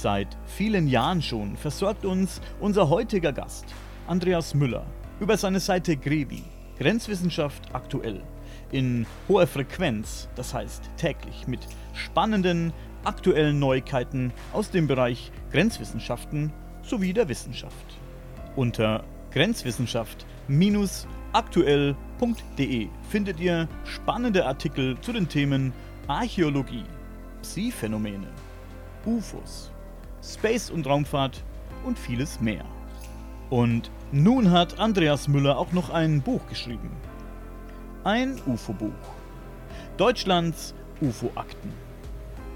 Seit vielen Jahren schon versorgt uns unser heutiger Gast, Andreas Müller, über seine Seite Grevi, Grenzwissenschaft aktuell, in hoher Frequenz, das heißt täglich, mit spannenden, aktuellen Neuigkeiten aus dem Bereich Grenzwissenschaften sowie der Wissenschaft. Unter grenzwissenschaft-aktuell.de findet ihr spannende Artikel zu den Themen Archäologie, Psi-Phänomene, UFOs, Space und Raumfahrt und vieles mehr. Und nun hat Andreas Müller auch noch ein Buch geschrieben. Ein UFO-Buch. Deutschlands UFO-Akten.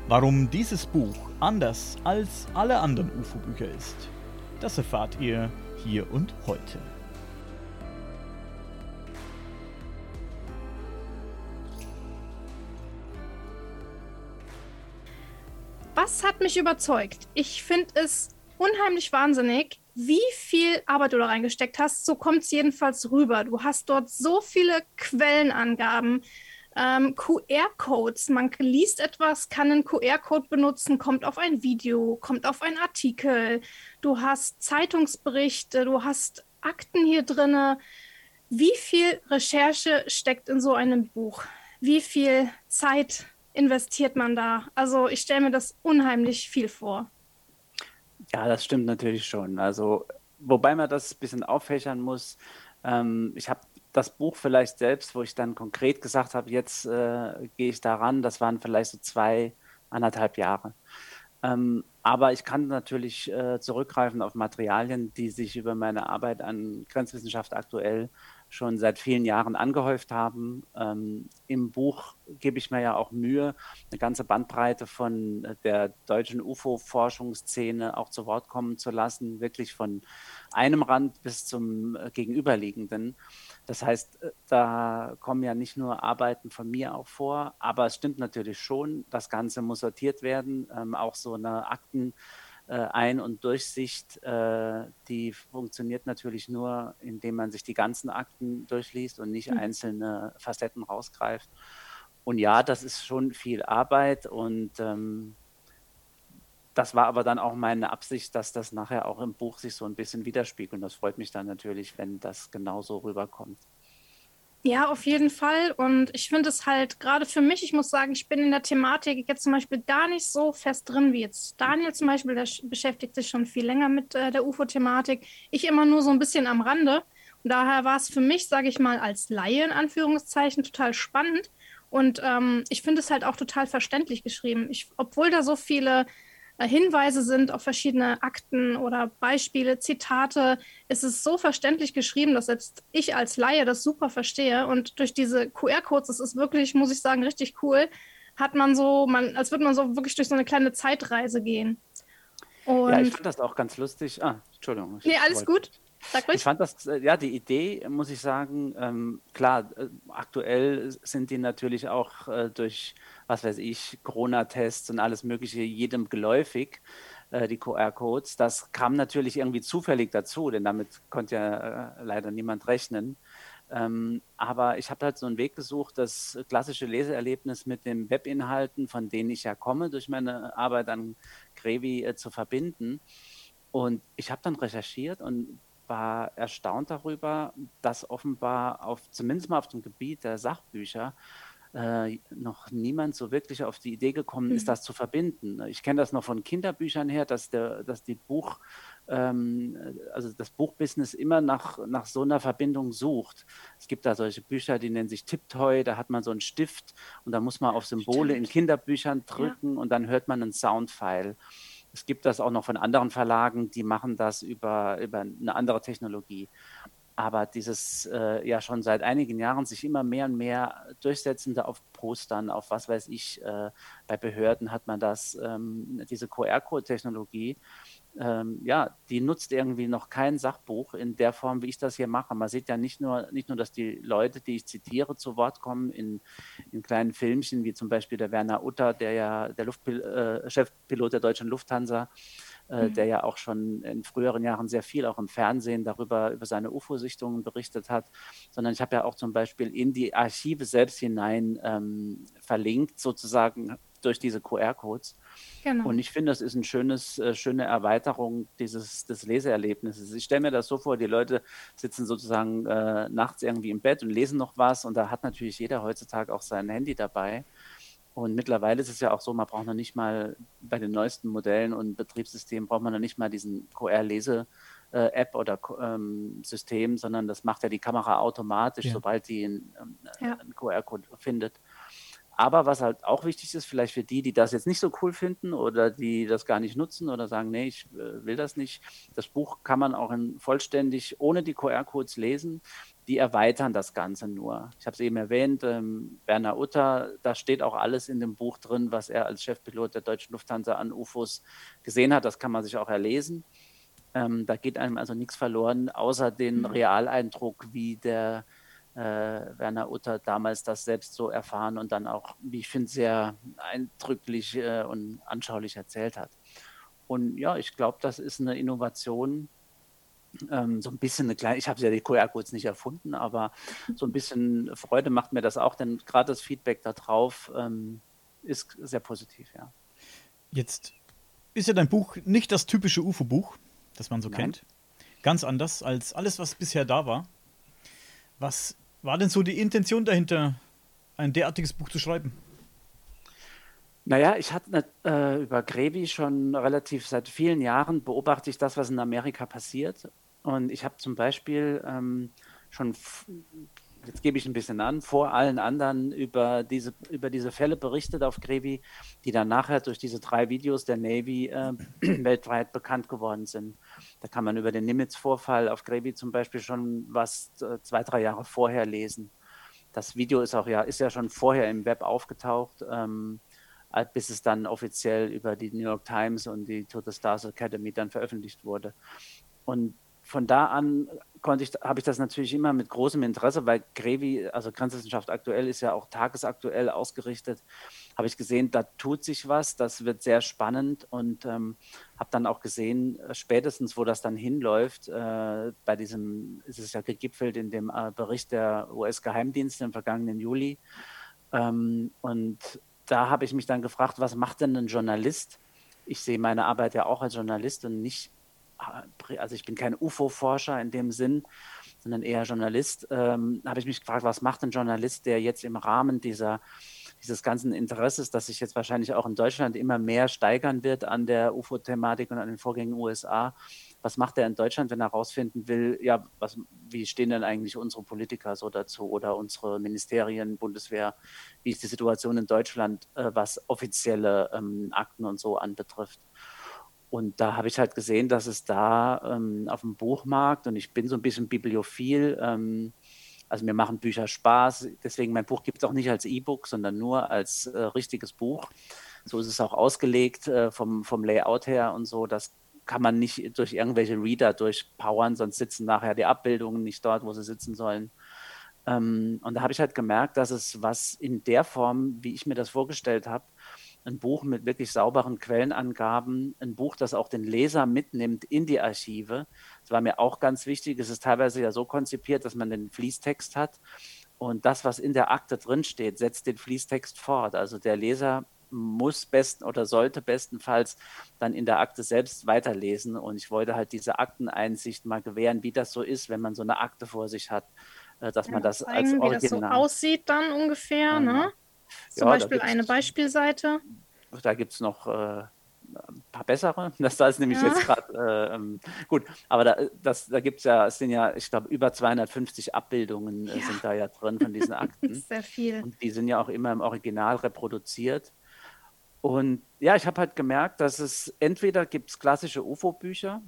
Warum dieses Buch anders als alle anderen UFO-Bücher ist, das erfahrt ihr hier und heute. Was hat mich überzeugt? Ich finde es unheimlich wahnsinnig, wie viel Arbeit du da reingesteckt hast. So kommt es jedenfalls rüber. Du hast dort so viele Quellenangaben, ähm, QR-Codes. Man liest etwas, kann einen QR-Code benutzen, kommt auf ein Video, kommt auf einen Artikel. Du hast Zeitungsberichte, du hast Akten hier drin. Wie viel Recherche steckt in so einem Buch? Wie viel Zeit investiert man da? Also ich stelle mir das unheimlich viel vor. Ja, das stimmt natürlich schon. Also wobei man das ein bisschen auffächern muss. Ähm, ich habe das Buch vielleicht selbst, wo ich dann konkret gesagt habe, jetzt äh, gehe ich daran, das waren vielleicht so zwei, anderthalb Jahre. Ähm, aber ich kann natürlich äh, zurückgreifen auf Materialien, die sich über meine Arbeit an Grenzwissenschaft aktuell schon seit vielen Jahren angehäuft haben. Ähm, Im Buch gebe ich mir ja auch Mühe, eine ganze Bandbreite von der deutschen UFO-Forschungsszene auch zu Wort kommen zu lassen, wirklich von einem Rand bis zum äh, gegenüberliegenden. Das heißt, äh, da kommen ja nicht nur Arbeiten von mir auch vor, aber es stimmt natürlich schon, das Ganze muss sortiert werden. Ähm, auch so eine Akten- äh, Ein- und Durchsicht, äh, die funktioniert natürlich nur, indem man sich die ganzen Akten durchliest und nicht mhm. einzelne Facetten rausgreift. Und ja, das ist schon viel Arbeit und ähm, das war aber dann auch meine Absicht, dass das nachher auch im Buch sich so ein bisschen widerspiegelt. Und das freut mich dann natürlich, wenn das genauso rüberkommt. Ja, auf jeden Fall. Und ich finde es halt gerade für mich, ich muss sagen, ich bin in der Thematik jetzt zum Beispiel gar nicht so fest drin wie jetzt Daniel zum Beispiel, der beschäftigt sich schon viel länger mit äh, der UFO-Thematik. Ich immer nur so ein bisschen am Rande. Und daher war es für mich, sage ich mal, als Laie in Anführungszeichen total spannend. Und ähm, ich finde es halt auch total verständlich geschrieben. Ich, obwohl da so viele Hinweise sind auf verschiedene Akten oder Beispiele, Zitate. Es ist so verständlich geschrieben, dass selbst ich als Laie das super verstehe. Und durch diese QR-Codes, das ist wirklich, muss ich sagen, richtig cool, hat man so, man, als würde man so wirklich durch so eine kleine Zeitreise gehen. Und ja, ich fand das auch ganz lustig. Ah, Entschuldigung. Nee, alles gut. Ich fand das, äh, ja, die Idee, muss ich sagen, ähm, klar, äh, aktuell sind die natürlich auch äh, durch, was weiß ich, Corona-Tests und alles Mögliche jedem geläufig, äh, die QR-Codes. Das kam natürlich irgendwie zufällig dazu, denn damit konnte ja äh, leider niemand rechnen. Ähm, aber ich habe halt so einen Weg gesucht, das klassische Leseerlebnis mit den Webinhalten, von denen ich ja komme, durch meine Arbeit an Grevi äh, zu verbinden. Und ich habe dann recherchiert und war erstaunt darüber, dass offenbar auf, zumindest mal auf dem Gebiet der Sachbücher, äh, noch niemand so wirklich auf die Idee gekommen ist, mhm. das zu verbinden. Ich kenne das noch von Kinderbüchern her, dass, der, dass die Buch, ähm, also das Buchbusiness immer nach, nach so einer Verbindung sucht. Es gibt da solche Bücher, die nennen sich Tiptoy, da hat man so einen Stift und da muss man auf Symbole Stimmt. in Kinderbüchern drücken ja. und dann hört man einen Soundfile. Es gibt das auch noch von anderen Verlagen, die machen das über, über eine andere Technologie. Aber dieses äh, ja schon seit einigen Jahren sich immer mehr und mehr durchsetzende auf Postern, auf was weiß ich, äh, bei Behörden hat man das, ähm, diese QR-Code-Technologie ähm, ja, die nutzt irgendwie noch kein Sachbuch in der Form, wie ich das hier mache. Man sieht ja nicht nur, nicht nur, dass die Leute, die ich zitiere, zu Wort kommen in, in kleinen Filmchen, wie zum Beispiel der Werner Utter, der ja der Luftpil äh, Chefpilot der deutschen Lufthansa, äh, mhm. der ja auch schon in früheren Jahren sehr viel auch im Fernsehen darüber, über seine UFO-Sichtungen berichtet hat, sondern ich habe ja auch zum Beispiel in die Archive selbst hinein ähm, verlinkt, sozusagen durch diese QR-Codes. Genau. Und ich finde, das ist eine schönes, äh, schöne Erweiterung dieses des Leseerlebnisses. Ich stelle mir das so vor, die Leute sitzen sozusagen äh, nachts irgendwie im Bett und lesen noch was und da hat natürlich jeder heutzutage auch sein Handy dabei. Und mittlerweile ist es ja auch so, man braucht noch nicht mal bei den neuesten Modellen und Betriebssystemen braucht man noch nicht mal diesen QR-Lese-App oder ähm, System, sondern das macht ja die Kamera automatisch, ja. sobald die einen, ja. einen QR-Code findet. Aber was halt auch wichtig ist, vielleicht für die, die das jetzt nicht so cool finden oder die das gar nicht nutzen oder sagen, nee, ich äh, will das nicht, das Buch kann man auch vollständig ohne die QR-Codes lesen. Die erweitern das Ganze nur. Ich habe es eben erwähnt, ähm, Werner Utter, da steht auch alles in dem Buch drin, was er als Chefpilot der Deutschen Lufthansa an UFOs gesehen hat. Das kann man sich auch erlesen. Ähm, da geht einem also nichts verloren, außer den mhm. Realeindruck, wie der Werner Utter damals das selbst so erfahren und dann auch, wie ich finde, sehr eindrücklich äh, und anschaulich erzählt hat. Und ja, ich glaube, das ist eine Innovation, ähm, so ein bisschen eine kleine, ich habe ja die QR-Codes nicht erfunden, aber so ein bisschen Freude macht mir das auch, denn gerade das Feedback darauf ähm, ist sehr positiv, ja. Jetzt ist ja dein Buch nicht das typische UFO-Buch, das man so Nein. kennt. Ganz anders als alles, was bisher da war. Was war denn so die Intention dahinter, ein derartiges Buch zu schreiben? Naja, ich hatte äh, über Grevi schon relativ seit vielen Jahren beobachte ich das, was in Amerika passiert. Und ich habe zum Beispiel ähm, schon, jetzt gebe ich ein bisschen an, vor allen anderen über diese, über diese Fälle berichtet auf Grevi, die dann nachher durch diese drei Videos der Navy äh, weltweit bekannt geworden sind. Da kann man über den Nimitz-Vorfall auf Grevi zum Beispiel schon was äh, zwei, drei Jahre vorher lesen. Das Video ist auch ja, ist ja schon vorher im Web aufgetaucht. Ähm, bis es dann offiziell über die New York Times und die To the Stars Academy dann veröffentlicht wurde. Und von da an konnte ich, habe ich das natürlich immer mit großem Interesse, weil Grevi, also Grenzwissenschaft aktuell, ist ja auch tagesaktuell ausgerichtet, habe ich gesehen, da tut sich was, das wird sehr spannend und ähm, habe dann auch gesehen, äh, spätestens wo das dann hinläuft, äh, bei diesem, ist es ja gegipfelt in dem äh, Bericht der US-Geheimdienste im vergangenen Juli. Ähm, und da habe ich mich dann gefragt, was macht denn ein Journalist? Ich sehe meine Arbeit ja auch als Journalist und nicht, also ich bin kein UFO-Forscher in dem Sinn, sondern eher Journalist. Ähm, habe ich mich gefragt, was macht ein Journalist, der jetzt im Rahmen dieser dieses ganzen Interesses, das sich jetzt wahrscheinlich auch in Deutschland immer mehr steigern wird an der UFO-Thematik und an den Vorgängen USA, was macht er in Deutschland, wenn er herausfinden will, ja, was, wie stehen denn eigentlich unsere Politiker so dazu oder unsere Ministerien, Bundeswehr, wie ist die Situation in Deutschland, äh, was offizielle ähm, Akten und so anbetrifft. Und da habe ich halt gesehen, dass es da ähm, auf dem Buchmarkt, und ich bin so ein bisschen bibliophil, ähm, also mir machen Bücher Spaß, deswegen mein Buch gibt es auch nicht als E-Book, sondern nur als äh, richtiges Buch. So ist es auch ausgelegt äh, vom, vom Layout her und so, dass kann man nicht durch irgendwelche Reader durchpowern, sonst sitzen nachher die Abbildungen nicht dort, wo sie sitzen sollen. Ähm, und da habe ich halt gemerkt, dass es was in der Form, wie ich mir das vorgestellt habe, ein Buch mit wirklich sauberen Quellenangaben, ein Buch, das auch den Leser mitnimmt in die Archive. Das war mir auch ganz wichtig. Es ist teilweise ja so konzipiert, dass man den Fließtext hat und das, was in der Akte drinsteht, setzt den Fließtext fort. Also der Leser muss besten oder sollte bestenfalls dann in der Akte selbst weiterlesen. Und ich wollte halt diese Akteneinsicht mal gewähren, wie das so ist, wenn man so eine Akte vor sich hat, äh, dass ja, man das als Original... Wie das so aussieht dann ungefähr, ja. ne? Zum ja, Beispiel eine Beispielseite. Da gibt es noch äh, ein paar bessere. Das da ist nämlich ja. jetzt gerade äh, ähm, gut, aber da, das, da gibt es ja, es sind ja, ich glaube, über 250 Abbildungen äh, ja. sind da ja drin von diesen Akten. Sehr viel. Und die sind ja auch immer im Original reproduziert. Und ja, ich habe halt gemerkt, dass es entweder gibt es klassische UFO-Bücher,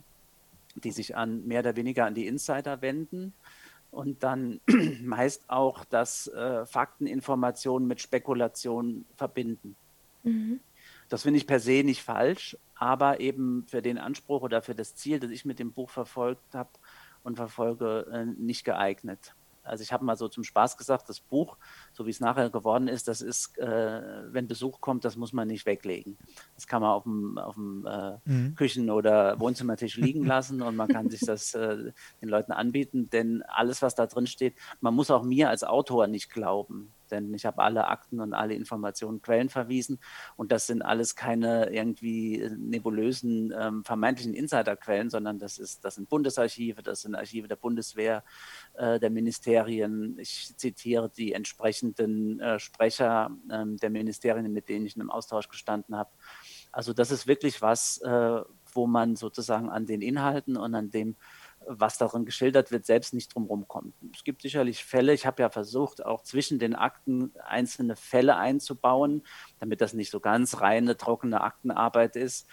die sich an mehr oder weniger an die Insider wenden und dann meist auch, dass äh, Fakteninformationen mit Spekulationen verbinden. Mhm. Das finde ich per se nicht falsch, aber eben für den Anspruch oder für das Ziel, das ich mit dem Buch verfolgt habe und verfolge, äh, nicht geeignet. Also ich habe mal so zum Spaß gesagt, das Buch, so wie es nachher geworden ist, das ist, äh, wenn Besuch kommt, das muss man nicht weglegen. Das kann man auf dem, auf dem äh, mhm. Küchen- oder Wohnzimmertisch liegen lassen und man kann sich das äh, den Leuten anbieten, denn alles, was da drin steht, man muss auch mir als Autor nicht glauben. Sachverständen. Ich habe alle Akten und alle Informationen Quellen verwiesen und das sind alles keine irgendwie nebulösen ähm, vermeintlichen Insiderquellen, sondern das ist das sind Bundesarchive, das sind Archive der Bundeswehr, äh, der Ministerien. Ich zitiere die entsprechenden äh, Sprecher äh, der Ministerien, mit denen ich in einem Austausch gestanden habe. Also das ist wirklich was, äh, wo man sozusagen an den Inhalten und an dem, was darin geschildert wird, selbst nicht drumherum kommt. Es gibt sicherlich Fälle, ich habe ja versucht, auch zwischen den Akten einzelne Fälle einzubauen, damit das nicht so ganz reine, trockene Aktenarbeit ist,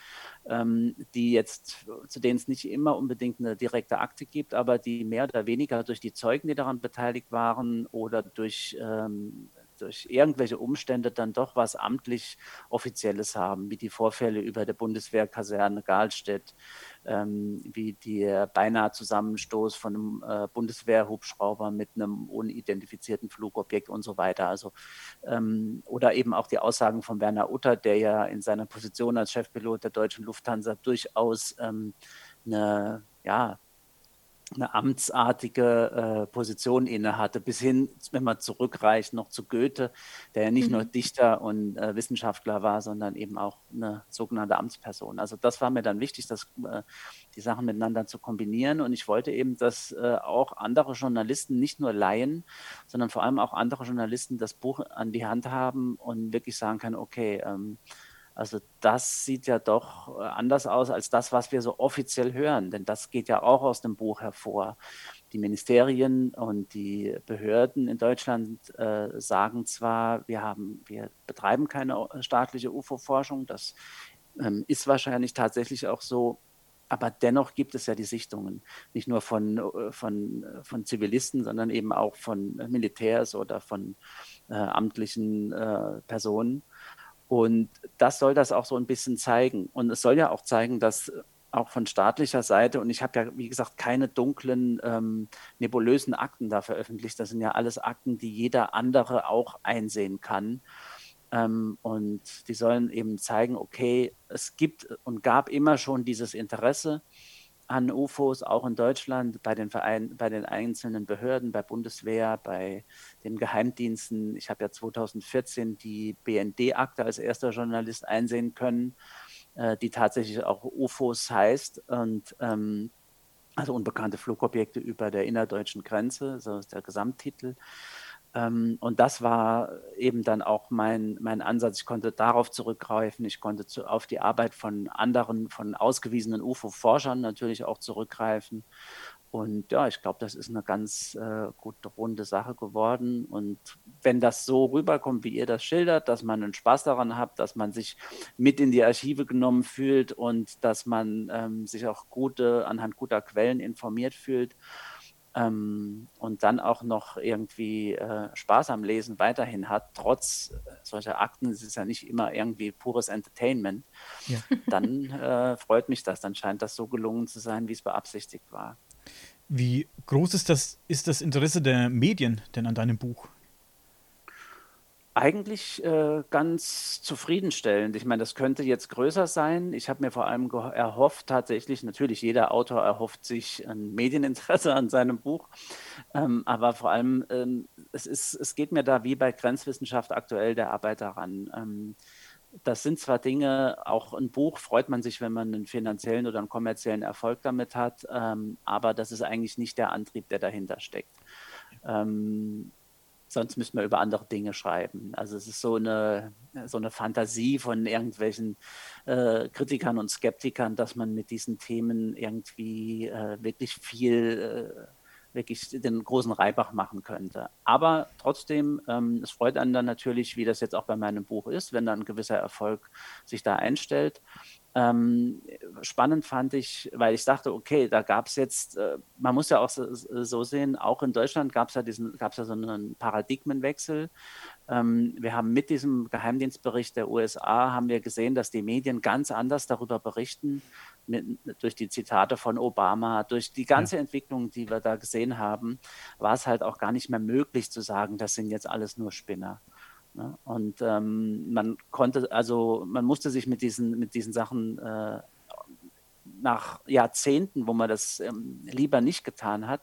ähm, die jetzt, zu denen es nicht immer unbedingt eine direkte Akte gibt, aber die mehr oder weniger durch die Zeugen, die daran beteiligt waren oder durch ähm, durch irgendwelche Umstände dann doch was amtlich Offizielles haben, wie die Vorfälle über der Bundeswehrkaserne Galstedt, ähm, wie der beinahe Zusammenstoß von einem äh, Bundeswehrhubschrauber mit einem unidentifizierten Flugobjekt und so weiter. Also, ähm, oder eben auch die Aussagen von Werner Utter, der ja in seiner Position als Chefpilot der deutschen Lufthansa durchaus ähm, eine, ja, eine amtsartige äh, Position innehatte, bis hin, wenn man zurückreicht, noch zu Goethe, der ja nicht mhm. nur Dichter und äh, Wissenschaftler war, sondern eben auch eine sogenannte Amtsperson. Also das war mir dann wichtig, dass, äh, die Sachen miteinander zu kombinieren. Und ich wollte eben, dass äh, auch andere Journalisten, nicht nur Laien, sondern vor allem auch andere Journalisten das Buch an die Hand haben und wirklich sagen können, okay, ähm, also das sieht ja doch äh, anders aus als das, was wir so offiziell hören, denn das geht ja auch aus dem Buch hervor. Die Ministerien und die Behörden in Deutschland äh, sagen zwar, wir haben, wir betreiben keine äh, staatliche UFO-Forschung, das ähm, ist wahrscheinlich tatsächlich auch so, aber dennoch gibt es ja die Sichtungen, nicht nur von, äh, von, von Zivilisten, sondern eben auch von Militärs oder von äh, amtlichen äh, Personen. Und das soll das auch so ein bisschen zeigen. Und es soll ja auch zeigen, dass auch von staatlicher Seite, und ich habe ja, wie gesagt, keine dunklen, ähm, nebulösen Akten da veröffentlicht. Das sind ja alles Akten, die jeder andere auch einsehen kann. Ähm, und die sollen eben zeigen, okay, es gibt und gab immer schon dieses Interesse an UFOs, auch in Deutschland, bei den, Verein, bei den einzelnen Behörden, bei Bundeswehr, bei den Geheimdiensten. Ich habe ja 2014 die BND-Akte als erster Journalist einsehen können, äh, die tatsächlich auch UFOs heißt und ähm, also unbekannte Flugobjekte über der innerdeutschen Grenze, so ist der Gesamttitel. Ähm, und das war eben dann auch mein, mein Ansatz. Ich konnte darauf zurückgreifen. Ich konnte zu, auf die Arbeit von anderen, von ausgewiesenen UFO-Forschern natürlich auch zurückgreifen. Und ja, ich glaube, das ist eine ganz äh, gute runde Sache geworden. Und wenn das so rüberkommt, wie ihr das schildert, dass man einen Spaß daran hat, dass man sich mit in die Archive genommen fühlt und dass man ähm, sich auch gute, anhand guter Quellen informiert fühlt, ähm, und dann auch noch irgendwie äh, Spaß am Lesen weiterhin hat, trotz äh, solcher Akten, es ist ja nicht immer irgendwie pures Entertainment, ja. dann äh, freut mich das. Dann scheint das so gelungen zu sein, wie es beabsichtigt war. Wie groß ist das, ist das Interesse der Medien denn an deinem Buch? Eigentlich äh, ganz zufriedenstellend. Ich meine, das könnte jetzt größer sein. Ich habe mir vor allem erhofft, tatsächlich, natürlich jeder Autor erhofft sich ein Medieninteresse an seinem Buch, ähm, aber vor allem, ähm, es, ist, es geht mir da wie bei Grenzwissenschaft aktuell der Arbeit daran. Ähm, das sind zwar Dinge, auch ein Buch freut man sich, wenn man einen finanziellen oder einen kommerziellen Erfolg damit hat, ähm, aber das ist eigentlich nicht der Antrieb, der dahinter steckt. Ähm, sonst müsste man über andere Dinge schreiben. Also es ist so eine, so eine Fantasie von irgendwelchen äh, Kritikern und Skeptikern, dass man mit diesen Themen irgendwie äh, wirklich viel, äh, wirklich den großen Reibach machen könnte. Aber trotzdem, ähm, es freut einen dann natürlich, wie das jetzt auch bei meinem Buch ist, wenn dann ein gewisser Erfolg sich da einstellt. Ähm, spannend fand ich, weil ich dachte, okay, da gab es jetzt, äh, man muss ja auch so, so sehen, auch in Deutschland gab es ja diesen, gab es ja so einen Paradigmenwechsel. Ähm, wir haben mit diesem Geheimdienstbericht der USA haben wir gesehen, dass die Medien ganz anders darüber berichten, mit, durch die Zitate von Obama, durch die ganze ja. Entwicklung, die wir da gesehen haben, war es halt auch gar nicht mehr möglich zu sagen, das sind jetzt alles nur Spinner. Ne? Und ähm, man konnte, also man musste sich mit diesen, mit diesen Sachen äh, nach Jahrzehnten, wo man das ähm, lieber nicht getan hat,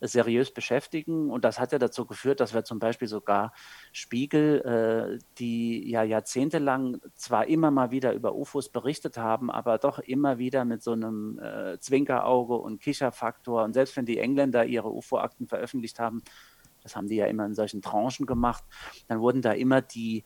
seriös beschäftigen. Und das hat ja dazu geführt, dass wir zum Beispiel sogar Spiegel, äh, die ja jahrzehntelang zwar immer mal wieder über UFOs berichtet haben, aber doch immer wieder mit so einem äh, Zwinkerauge und Kicherfaktor. Und selbst wenn die Engländer ihre UFO-Akten veröffentlicht haben, das haben die ja immer in solchen Tranchen gemacht, dann wurden da immer die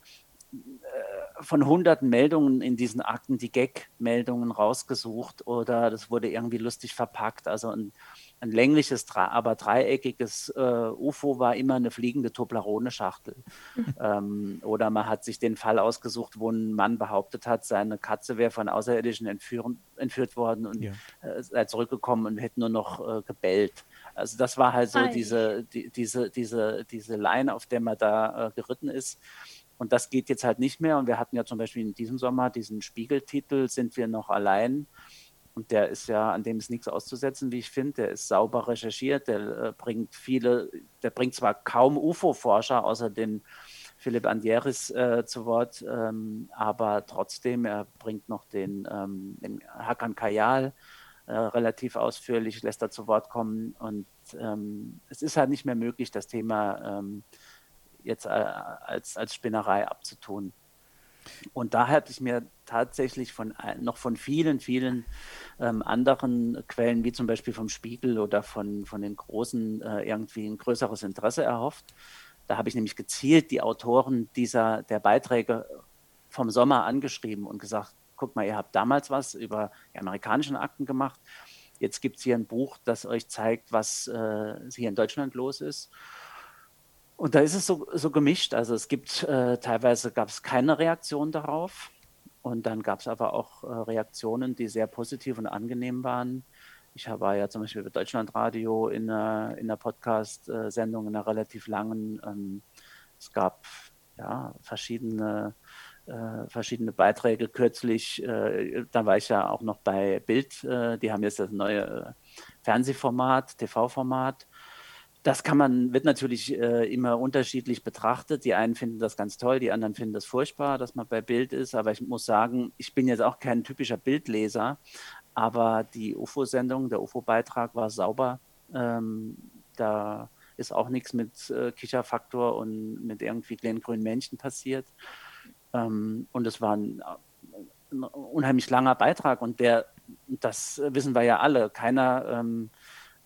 äh, von hunderten Meldungen in diesen Akten die Gag-Meldungen rausgesucht oder das wurde irgendwie lustig verpackt. Also ein, ein längliches, aber dreieckiges äh, UFO war immer eine fliegende Toblerone-Schachtel. ähm, oder man hat sich den Fall ausgesucht, wo ein Mann behauptet hat, seine Katze wäre von Außerirdischen entführen, entführt worden und ja. äh, sei zurückgekommen und hätte nur noch äh, gebellt. Also das war halt so diese, die, diese, diese, diese Line, auf der man da äh, geritten ist. Und das geht jetzt halt nicht mehr. Und wir hatten ja zum Beispiel in diesem Sommer diesen Spiegeltitel, sind wir noch allein? Und der ist ja, an dem ist nichts auszusetzen, wie ich finde. Der ist sauber recherchiert, der äh, bringt viele, der bringt zwar kaum UFO-Forscher außer den Philipp Andieris äh, zu Wort, ähm, aber trotzdem, er bringt noch den, ähm, den Hakan Kayal äh, relativ ausführlich, lässt er zu Wort kommen. Und ähm, es ist halt nicht mehr möglich, das Thema ähm, jetzt äh, als, als Spinnerei abzutun. Und da hatte ich mir tatsächlich von noch von vielen, vielen ähm, anderen Quellen, wie zum Beispiel vom Spiegel oder von, von den Großen, äh, irgendwie ein größeres Interesse erhofft. Da habe ich nämlich gezielt die Autoren dieser der Beiträge vom Sommer angeschrieben und gesagt, guck mal, ihr habt damals was über die amerikanischen Akten gemacht. Jetzt gibt es hier ein Buch, das euch zeigt, was äh, hier in Deutschland los ist. Und da ist es so, so gemischt. Also es gibt äh, teilweise gab es keine Reaktion darauf. Und dann gab es aber auch äh, Reaktionen, die sehr positiv und angenehm waren. Ich war ja zum Beispiel bei Deutschlandradio in einer, in einer Podcast-Sendung, in einer relativ langen. Ähm, es gab ja verschiedene, äh, verschiedene Beiträge kürzlich. Äh, da war ich ja auch noch bei Bild. Äh, die haben jetzt das neue äh, Fernsehformat, TV-Format das kann man, wird natürlich äh, immer unterschiedlich betrachtet. Die einen finden das ganz toll, die anderen finden das furchtbar, dass man bei Bild ist. Aber ich muss sagen, ich bin jetzt auch kein typischer Bildleser, aber die UFO-Sendung, der UFO-Beitrag war sauber. Ähm, da ist auch nichts mit äh, Kicherfaktor und mit irgendwie kleinen grünen Männchen passiert. Ähm, und es war ein, ein, unheimlich langer Beitrag und der, das wissen wir ja alle, keiner. Ähm,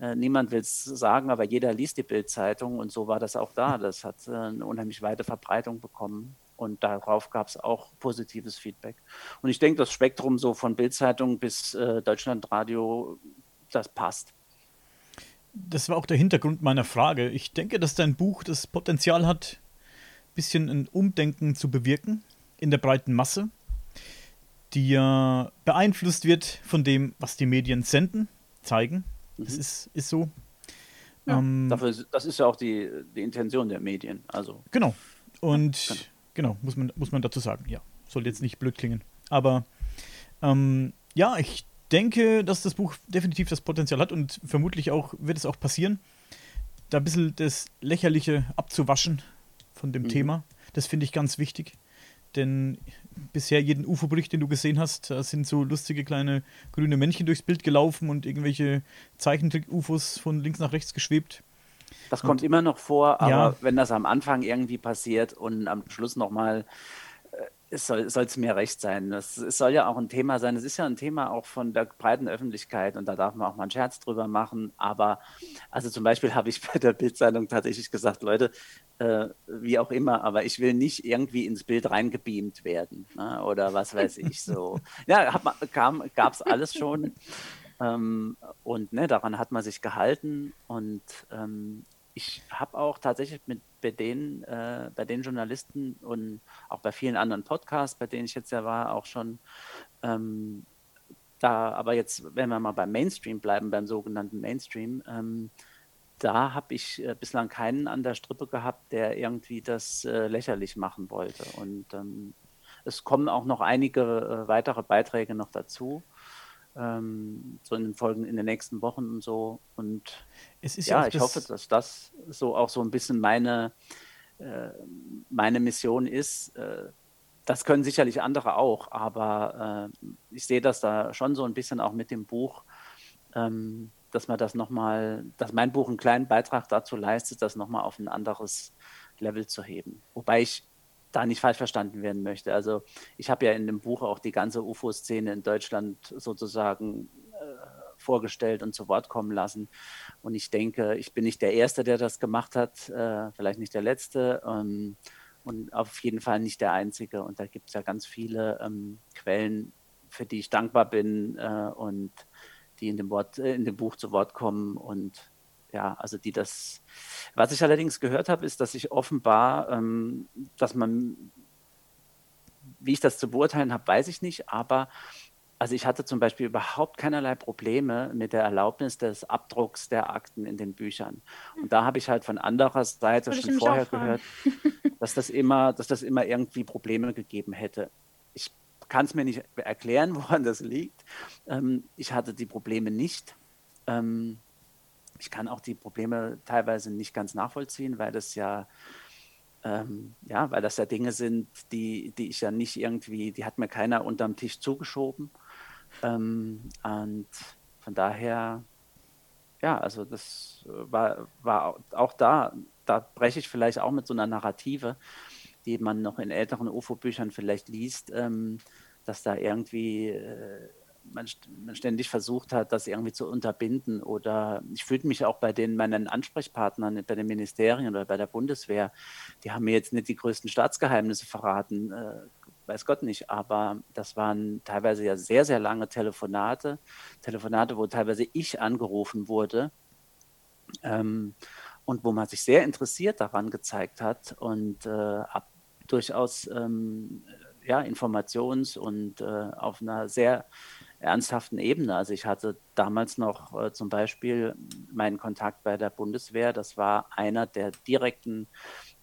äh, niemand will es sagen, aber jeder liest die Bildzeitung und so war das auch da. Das hat äh, eine unheimlich weite Verbreitung bekommen und darauf gab es auch positives Feedback. Und ich denke, das Spektrum so von Bildzeitung bis äh, Deutschlandradio, das passt. Das war auch der Hintergrund meiner Frage. Ich denke, dass dein Buch das Potenzial hat, ein bisschen ein Umdenken zu bewirken in der breiten Masse, die ja beeinflusst wird von dem, was die Medien senden, zeigen das mhm. ist, ist so. Ja, ähm, dafür, das ist ja auch die, die Intention der Medien. Also. Genau. Und ja, genau. genau, muss, man, muss man dazu sagen. Ja, soll jetzt nicht blöd klingen. Aber ähm, ja, ich denke, dass das Buch definitiv das Potenzial hat und vermutlich auch wird es auch passieren, da ein bisschen das Lächerliche abzuwaschen von dem mhm. Thema. Das finde ich ganz wichtig. Denn bisher jeden UFO-Bericht, den du gesehen hast, da sind so lustige kleine grüne Männchen durchs Bild gelaufen und irgendwelche Zeichentrick-UFOs von links nach rechts geschwebt. Das kommt und, immer noch vor, aber ja. wenn das am Anfang irgendwie passiert und am Schluss nochmal es soll es mir recht sein. Es, es, soll ja auch ein Thema sein. Es ist ja ein Thema auch von der breiten Öffentlichkeit und da darf man auch mal einen Scherz drüber machen. Aber also zum Beispiel habe ich bei der Bildzeitung tatsächlich gesagt, Leute, äh, wie auch immer, aber ich will nicht irgendwie ins Bild reingebeamt werden ne? oder was weiß ich so. Ja, gab es alles schon. Ähm, und ne, daran hat man sich gehalten und ähm, ich habe auch tatsächlich mit bei den, äh, bei den Journalisten und auch bei vielen anderen Podcasts, bei denen ich jetzt ja war, auch schon ähm, da, aber jetzt, wenn wir mal beim Mainstream bleiben, beim sogenannten Mainstream, ähm, da habe ich äh, bislang keinen an der Strippe gehabt, der irgendwie das äh, lächerlich machen wollte. Und ähm, es kommen auch noch einige äh, weitere Beiträge noch dazu ähm, so in den Folgen in den nächsten Wochen und so. Und ja, ich hoffe, dass das so auch so ein bisschen meine, äh, meine Mission ist. Äh, das können sicherlich andere auch, aber äh, ich sehe das da schon so ein bisschen auch mit dem Buch, ähm, dass man das nochmal, dass mein Buch einen kleinen Beitrag dazu leistet, das nochmal auf ein anderes Level zu heben. Wobei ich da nicht falsch verstanden werden möchte. Also ich habe ja in dem Buch auch die ganze UFO-Szene in Deutschland sozusagen äh, vorgestellt und zu Wort kommen lassen. Und ich denke, ich bin nicht der Erste, der das gemacht hat, äh, vielleicht nicht der Letzte ähm, und auf jeden Fall nicht der Einzige. Und da gibt es ja ganz viele ähm, Quellen, für die ich dankbar bin äh, und die in dem, Wort, äh, in dem Buch zu Wort kommen und ja, also die das. Was ich allerdings gehört habe, ist, dass ich offenbar, ähm, dass man, wie ich das zu beurteilen habe, weiß ich nicht, aber also ich hatte zum Beispiel überhaupt keinerlei Probleme mit der Erlaubnis des Abdrucks der Akten in den Büchern. Und da habe ich halt von anderer Seite schon vorher gehört, dass das immer, dass das immer irgendwie Probleme gegeben hätte. Ich kann es mir nicht erklären, woran das liegt. Ähm, ich hatte die Probleme nicht. Ähm, ich kann auch die Probleme teilweise nicht ganz nachvollziehen, weil das ja ähm, ja, weil das ja Dinge sind, die, die ich ja nicht irgendwie, die hat mir keiner unterm Tisch zugeschoben. Ähm, und von daher, ja, also das war, war auch da, da breche ich vielleicht auch mit so einer Narrative, die man noch in älteren UFO-Büchern vielleicht liest, ähm, dass da irgendwie äh, man, man, ständig versucht hat, das irgendwie zu unterbinden. Oder ich fühlte mich auch bei den meinen Ansprechpartnern, bei den Ministerien oder bei der Bundeswehr, die haben mir jetzt nicht die größten Staatsgeheimnisse verraten, äh, weiß Gott nicht, aber das waren teilweise ja sehr, sehr lange Telefonate, Telefonate, wo teilweise ich angerufen wurde. Ähm, und wo man sich sehr interessiert daran gezeigt hat und äh, ab, durchaus ähm, ja, informations- und äh, auf einer sehr ernsthaften Ebene. Also ich hatte damals noch äh, zum Beispiel meinen Kontakt bei der Bundeswehr. Das war einer der direkten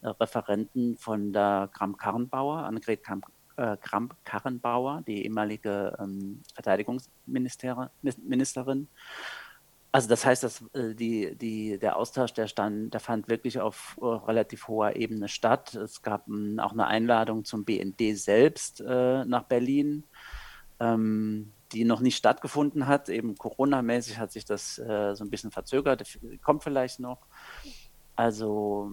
äh, Referenten von der Kramp-Karrenbauer, Annegret äh, Kramp-Karrenbauer, die ehemalige ähm, Verteidigungsministerin. Also das heißt, dass äh, die, die, der Austausch, der stand, der fand wirklich auf uh, relativ hoher Ebene statt. Es gab um, auch eine Einladung zum BND selbst äh, nach Berlin. Ähm, die noch nicht stattgefunden hat. Eben Corona-mäßig hat sich das äh, so ein bisschen verzögert, kommt vielleicht noch. Also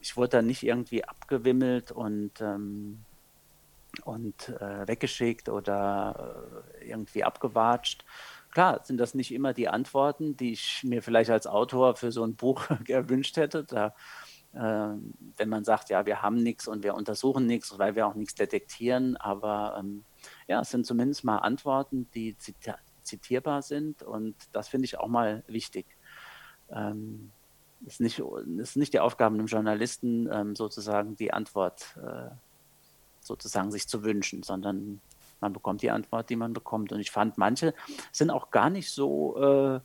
ich wurde da nicht irgendwie abgewimmelt und, ähm, und äh, weggeschickt oder äh, irgendwie abgewatscht. Klar sind das nicht immer die Antworten, die ich mir vielleicht als Autor für so ein Buch gewünscht hätte. Da, ähm, wenn man sagt, ja, wir haben nichts und wir untersuchen nichts, weil wir auch nichts detektieren, aber ähm, ja, es sind zumindest mal Antworten, die zitierbar sind und das finde ich auch mal wichtig. Ähm, ist nicht, ist nicht die Aufgabe einem Journalisten, ähm, sozusagen die Antwort äh, sozusagen sich zu wünschen, sondern man bekommt die Antwort, die man bekommt. Und ich fand, manche sind auch gar nicht so, äh,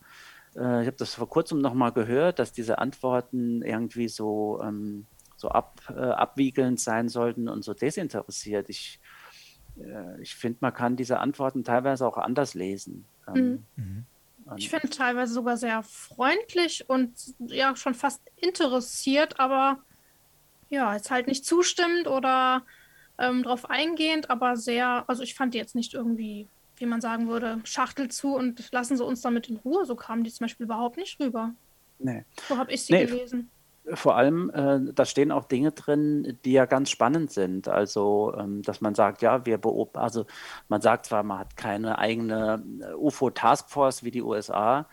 äh, ich habe das vor kurzem nochmal gehört, dass diese Antworten irgendwie so, ähm, so ab, äh, abwiegelnd sein sollten und so desinteressiert. Ich ich finde, man kann diese Antworten teilweise auch anders lesen. Ähm, mhm. mhm. Ich finde teilweise sogar sehr freundlich und ja schon fast interessiert, aber ja, jetzt halt nicht zustimmend oder ähm, drauf eingehend, aber sehr, also ich fand die jetzt nicht irgendwie, wie man sagen würde, Schachtel zu und lassen sie uns damit in Ruhe. So kamen die zum Beispiel überhaupt nicht rüber. Nee. So habe ich sie nee, gelesen vor allem, äh, da stehen auch Dinge drin, die ja ganz spannend sind. Also, ähm, dass man sagt, ja, wir beobachten, also man sagt zwar, man hat keine eigene äh, UFO-Taskforce wie die USA.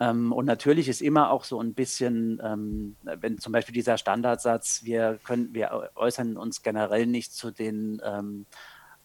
Ähm, und natürlich ist immer auch so ein bisschen, ähm, wenn zum Beispiel dieser Standardsatz, wir können, wir äußern uns generell nicht zu den ähm,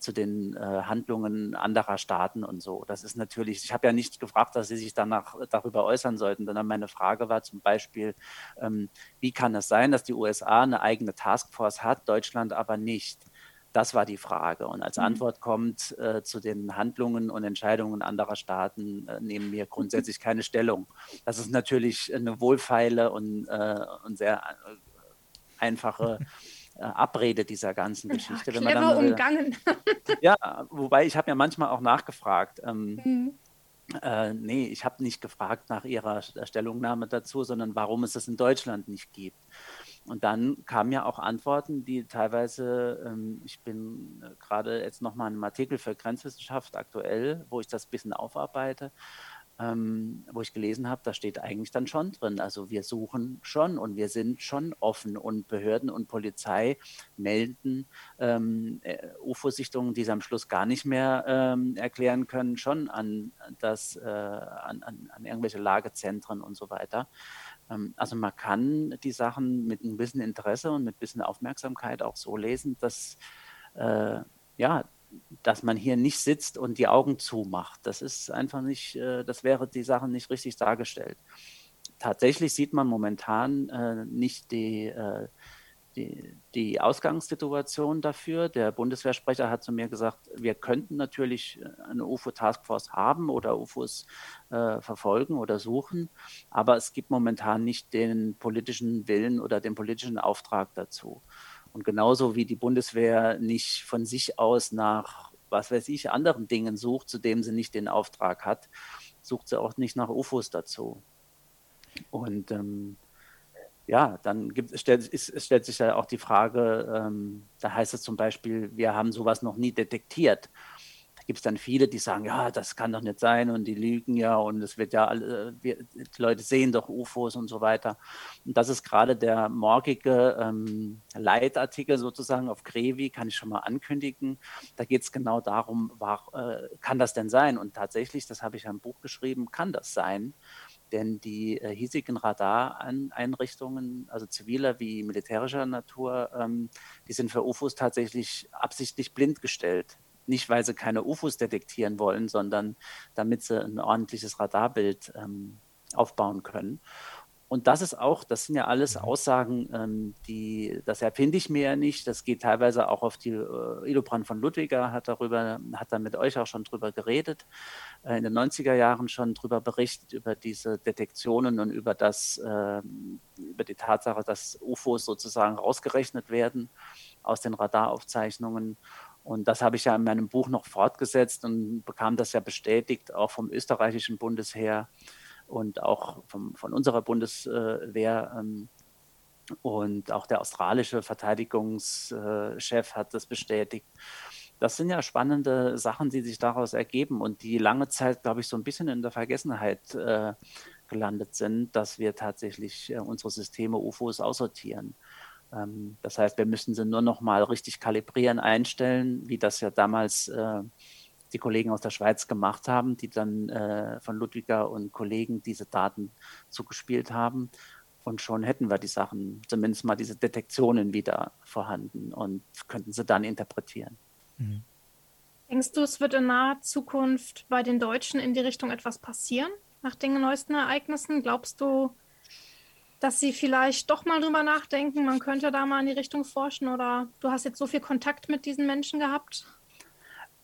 zu den äh, Handlungen anderer Staaten und so. Das ist natürlich, ich habe ja nicht gefragt, dass Sie sich danach darüber äußern sollten, sondern meine Frage war zum Beispiel, ähm, wie kann es sein, dass die USA eine eigene Taskforce hat, Deutschland aber nicht? Das war die Frage. Und als mhm. Antwort kommt, äh, zu den Handlungen und Entscheidungen anderer Staaten äh, nehmen wir grundsätzlich keine Stellung. Das ist natürlich eine wohlfeile und, äh, und sehr äh, einfache äh, Abrede dieser ganzen Geschichte. Ja, clever dann, umgangen. ja, wobei ich habe ja manchmal auch nachgefragt. Ähm, mhm. äh, nee, ich habe nicht gefragt nach ihrer Stellungnahme dazu, sondern warum es das in Deutschland nicht gibt. Und dann kamen ja auch Antworten, die teilweise, ähm, ich bin äh, gerade jetzt nochmal in einem Artikel für Grenzwissenschaft aktuell, wo ich das ein bisschen aufarbeite. Ähm, wo ich gelesen habe, da steht eigentlich dann schon drin. Also wir suchen schon und wir sind schon offen und Behörden und Polizei melden ähm, äh, UFO-Sichtungen, die sie am Schluss gar nicht mehr ähm, erklären können, schon an, das, äh, an, an, an, irgendwelche Lagezentren und so weiter. Ähm, also man kann die Sachen mit ein bisschen Interesse und mit ein bisschen Aufmerksamkeit auch so lesen, dass äh, ja, dass man hier nicht sitzt und die Augen zumacht. Das ist einfach nicht, äh, das wäre die Sache nicht richtig dargestellt. Tatsächlich sieht man momentan äh, nicht die, äh, die, die, Ausgangssituation dafür. Der Bundeswehrsprecher hat zu mir gesagt, wir könnten natürlich eine UFO-Taskforce haben oder UFOs verfolgen oder suchen, aber es gibt momentan nicht den politischen Willen oder den politischen Auftrag dazu. Und genauso wie die Bundeswehr nicht von sich aus nach, was weiß ich, anderen Dingen sucht, zu dem sie nicht den Auftrag hat, sucht sie auch nicht nach UFOs dazu. Und ähm, ja, dann gibt, stellt, ist, stellt sich ja auch die Frage, ähm, da heißt es zum Beispiel, wir haben sowas noch nie detektiert gibt es dann viele, die sagen, ja, das kann doch nicht sein und die lügen ja und es wird ja, alle, wir, die Leute sehen doch UFOs und so weiter. Und das ist gerade der morgige ähm, Leitartikel sozusagen auf Grevi, kann ich schon mal ankündigen. Da geht es genau darum, war, äh, kann das denn sein? Und tatsächlich, das habe ich ja im Buch geschrieben, kann das sein denn die äh, hiesigen Radareinrichtungen, also ziviler wie militärischer Natur, ähm, die sind für UFOs tatsächlich absichtlich blind gestellt. Nicht, weil sie keine UFOs detektieren wollen, sondern damit sie ein ordentliches Radarbild ähm, aufbauen können. Und das ist auch, das sind ja alles mhm. Aussagen, ähm, die, das erfinde ich mir ja nicht. Das geht teilweise auch auf die, äh, Ilobrand von Ludwiger hat darüber, hat da mit euch auch schon drüber geredet, äh, in den 90er Jahren schon drüber berichtet, über diese Detektionen und über das, äh, über die Tatsache, dass UFOs sozusagen rausgerechnet werden aus den Radaraufzeichnungen. Und das habe ich ja in meinem Buch noch fortgesetzt und bekam das ja bestätigt, auch vom österreichischen Bundesheer und auch vom, von unserer Bundeswehr. Ähm, und auch der australische Verteidigungschef hat das bestätigt. Das sind ja spannende Sachen, die sich daraus ergeben und die lange Zeit, glaube ich, so ein bisschen in der Vergessenheit äh, gelandet sind, dass wir tatsächlich äh, unsere Systeme UFOs aussortieren. Ähm, das heißt, wir müssen sie nur noch mal richtig kalibrieren, einstellen, wie das ja damals äh, die Kollegen aus der Schweiz gemacht haben, die dann äh, von Ludwiger und Kollegen diese Daten zugespielt haben. Und schon hätten wir die Sachen, zumindest mal diese Detektionen wieder vorhanden und könnten sie dann interpretieren. Mhm. Denkst du, es wird in naher Zukunft bei den Deutschen in die Richtung etwas passieren, nach den neuesten Ereignissen? Glaubst du, dass sie vielleicht doch mal drüber nachdenken, man könnte da mal in die Richtung forschen oder du hast jetzt so viel Kontakt mit diesen Menschen gehabt?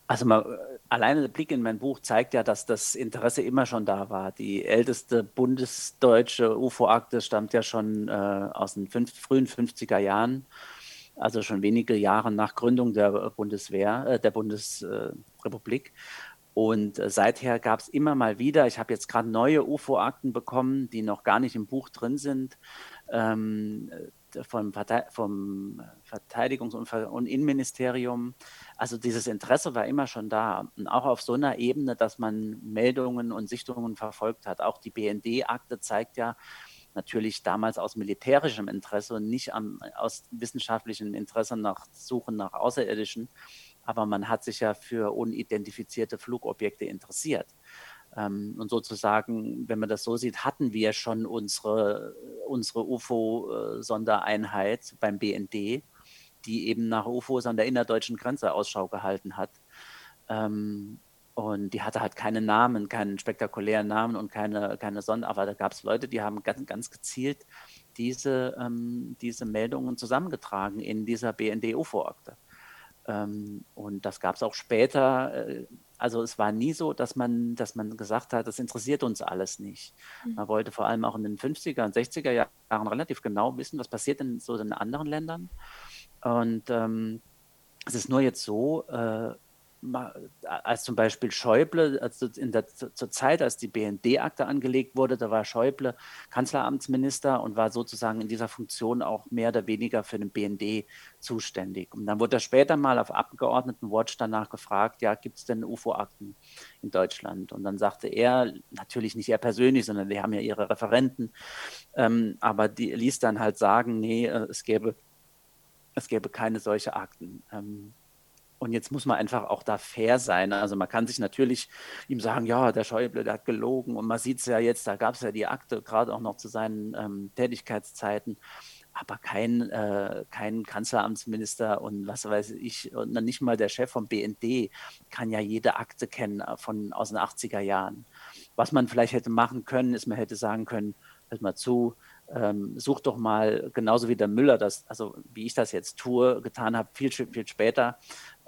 Also mal, alleine der Blick in mein Buch zeigt ja, dass das Interesse immer schon da war. Die älteste bundesdeutsche UFO-Akte stammt ja schon äh, aus den fünf, frühen 50er Jahren, also schon wenige Jahre nach Gründung der Bundeswehr, äh, der Bundesrepublik. Und äh, seither gab es immer mal wieder, ich habe jetzt gerade neue UFO-Akten bekommen, die noch gar nicht im Buch drin sind, ähm, äh, vom, Verte vom Verteidigungs- und Innenministerium. Also dieses Interesse war immer schon da. Und auch auf so einer Ebene, dass man Meldungen und Sichtungen verfolgt hat. Auch die BND-Akte zeigt ja, natürlich damals aus militärischem Interesse und nicht am, aus wissenschaftlichem Interesse nach Suchen nach Außerirdischen, aber man hat sich ja für unidentifizierte Flugobjekte interessiert. Ähm, und sozusagen, wenn man das so sieht, hatten wir schon unsere, unsere UFO-Sondereinheit beim BND, die eben nach UFOs an der innerdeutschen Grenze Ausschau gehalten hat. Ähm, und die hatte halt keinen Namen, keinen spektakulären Namen und keine, keine Sonde, aber da gab es Leute, die haben ganz, ganz gezielt diese, ähm, diese Meldungen zusammengetragen in dieser BND-UFO-Akte. Ähm, und das gab es auch später. Äh, also es war nie so, dass man, dass man gesagt hat, das interessiert uns alles nicht. Mhm. Man wollte vor allem auch in den 50er und 60er Jahren relativ genau wissen, was passiert denn so in anderen Ländern. Und ähm, es ist nur jetzt so, äh, als zum Beispiel Schäuble, also in der, zur Zeit, als die BND-Akte angelegt wurde, da war Schäuble Kanzleramtsminister und war sozusagen in dieser Funktion auch mehr oder weniger für den BND zuständig. Und dann wurde er später mal auf Abgeordnetenwatch danach gefragt, ja, gibt es denn UFO-Akten in Deutschland? Und dann sagte er, natürlich nicht er persönlich, sondern die haben ja ihre Referenten, ähm, aber die ließ dann halt sagen, nee, äh, es gäbe, es gäbe keine solche Akten. Ähm, und jetzt muss man einfach auch da fair sein. Also man kann sich natürlich ihm sagen, ja, der Schäuble, der hat gelogen. Und man sieht es ja jetzt, da gab es ja die Akte, gerade auch noch zu seinen ähm, Tätigkeitszeiten. Aber kein, äh, kein Kanzleramtsminister und was weiß ich, und nicht mal der Chef vom BND kann ja jede Akte kennen äh, von, aus den 80er Jahren. Was man vielleicht hätte machen können, ist, man hätte sagen können, hört mal zu, ähm, such doch mal, genauso wie der Müller das, also wie ich das jetzt tue, getan habe, viel, viel später,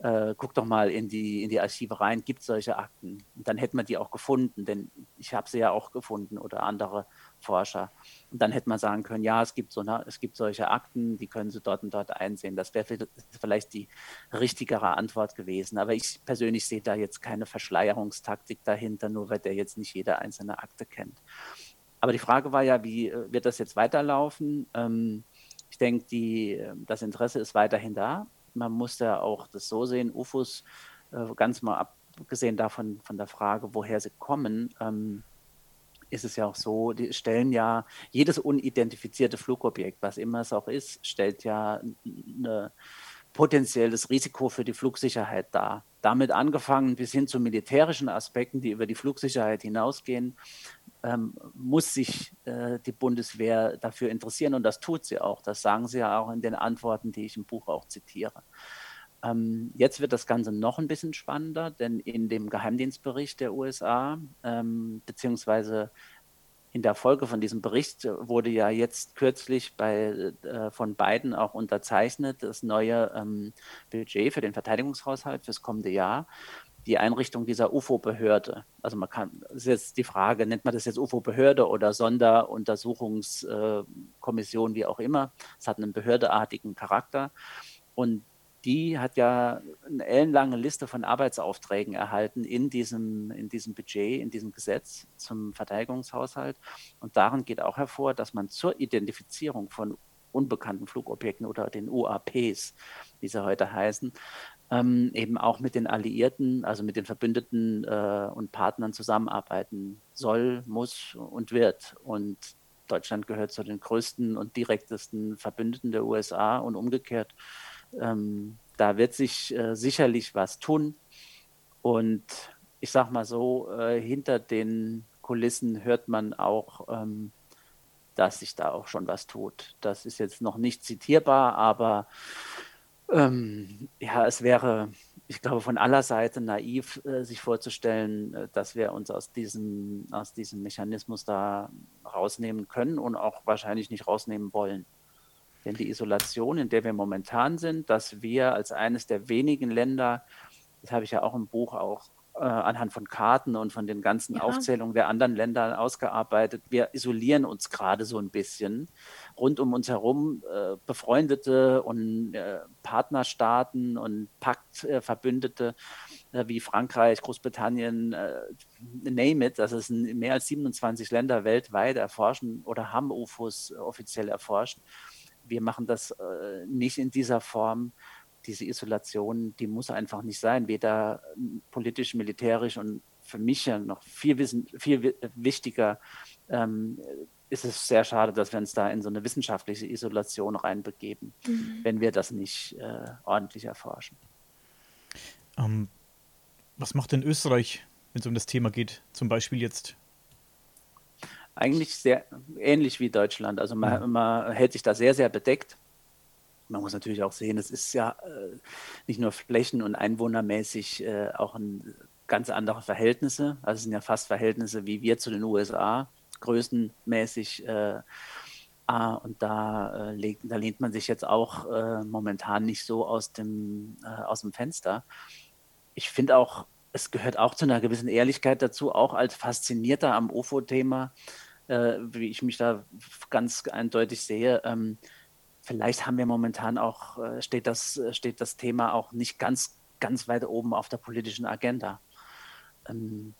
äh, guck doch mal in die, in die Archive rein, gibt es solche Akten? Und dann hätte man die auch gefunden, denn ich habe sie ja auch gefunden oder andere Forscher. Und dann hätte man sagen können, ja, es gibt, so eine, es gibt solche Akten, die können Sie dort und dort einsehen. Das wäre vielleicht die richtigere Antwort gewesen. Aber ich persönlich sehe da jetzt keine Verschleierungstaktik dahinter, nur weil der jetzt nicht jede einzelne Akte kennt. Aber die Frage war ja, wie äh, wird das jetzt weiterlaufen? Ähm, ich denke, äh, das Interesse ist weiterhin da man muss ja auch das so sehen, UFOs, äh, ganz mal abgesehen davon, von der Frage, woher sie kommen, ähm, ist es ja auch so, die stellen ja jedes unidentifizierte Flugobjekt, was immer es auch ist, stellt ja ein potenzielles Risiko für die Flugsicherheit dar. Damit angefangen bis hin zu militärischen Aspekten, die über die Flugsicherheit hinausgehen, ähm, muss sich äh, die Bundeswehr dafür interessieren und das tut sie auch. Das sagen sie ja auch in den Antworten, die ich im Buch auch zitiere. Ähm, jetzt wird das Ganze noch ein bisschen spannender, denn in dem Geheimdienstbericht der USA, ähm, beziehungsweise in der Folge von diesem Bericht wurde ja jetzt kürzlich bei, äh, von Biden auch unterzeichnet das neue ähm, Budget für den Verteidigungshaushalt fürs kommende Jahr die Einrichtung dieser UFO-Behörde. Also man kann, das ist jetzt die Frage, nennt man das jetzt UFO-Behörde oder Sonderuntersuchungskommission, wie auch immer. Es hat einen behördeartigen Charakter. Und die hat ja eine ellenlange Liste von Arbeitsaufträgen erhalten in diesem, in diesem Budget, in diesem Gesetz zum Verteidigungshaushalt. Und darin geht auch hervor, dass man zur Identifizierung von unbekannten Flugobjekten oder den UAPs, wie sie heute heißen, ähm, eben auch mit den Alliierten, also mit den Verbündeten äh, und Partnern zusammenarbeiten soll, muss und wird. Und Deutschland gehört zu den größten und direktesten Verbündeten der USA und umgekehrt. Ähm, da wird sich äh, sicherlich was tun. Und ich sage mal so, äh, hinter den Kulissen hört man auch, ähm, dass sich da auch schon was tut. Das ist jetzt noch nicht zitierbar, aber ähm, ja, es wäre, ich glaube, von aller Seite naiv, äh, sich vorzustellen, äh, dass wir uns aus diesem, aus diesem Mechanismus da rausnehmen können und auch wahrscheinlich nicht rausnehmen wollen. Denn die Isolation, in der wir momentan sind, dass wir als eines der wenigen Länder, das habe ich ja auch im Buch auch äh, anhand von Karten und von den ganzen ja. Aufzählungen der anderen Länder ausgearbeitet. Wir isolieren uns gerade so ein bisschen. Rund um uns herum äh, befreundete und äh, Partnerstaaten und Paktverbündete äh, wie Frankreich, Großbritannien, äh, name it, das ist mehr als 27 Länder weltweit erforschen oder haben UFOs offiziell erforscht. Wir machen das äh, nicht in dieser Form diese Isolation, die muss einfach nicht sein, weder politisch, militärisch und für mich ja noch viel, wissen, viel wichtiger ähm, ist es sehr schade, dass wir uns da in so eine wissenschaftliche Isolation reinbegeben, mhm. wenn wir das nicht äh, ordentlich erforschen. Ähm, was macht denn Österreich, wenn es um das Thema geht? Zum Beispiel jetzt eigentlich sehr ähnlich wie Deutschland. Also man, mhm. man, hält sich da sehr, sehr bedeckt man muss natürlich auch sehen, es ist ja äh, nicht nur flächen- und einwohnermäßig äh, auch ein ganz andere Verhältnisse. Also es sind ja fast Verhältnisse wie wir zu den USA, größenmäßig. Äh, und da, äh, legt, da, lehnt man sich jetzt auch äh, momentan nicht so aus dem, äh, aus dem Fenster. Ich finde auch, es gehört auch zu einer gewissen Ehrlichkeit dazu, auch als Faszinierter am UFO-Thema, wie ich mich da ganz eindeutig sehe. Ähm, vielleicht haben wir momentan auch, äh, steht das, äh, steht das Thema auch nicht ganz ganz weit oben auf der politischen Agenda. Ähm,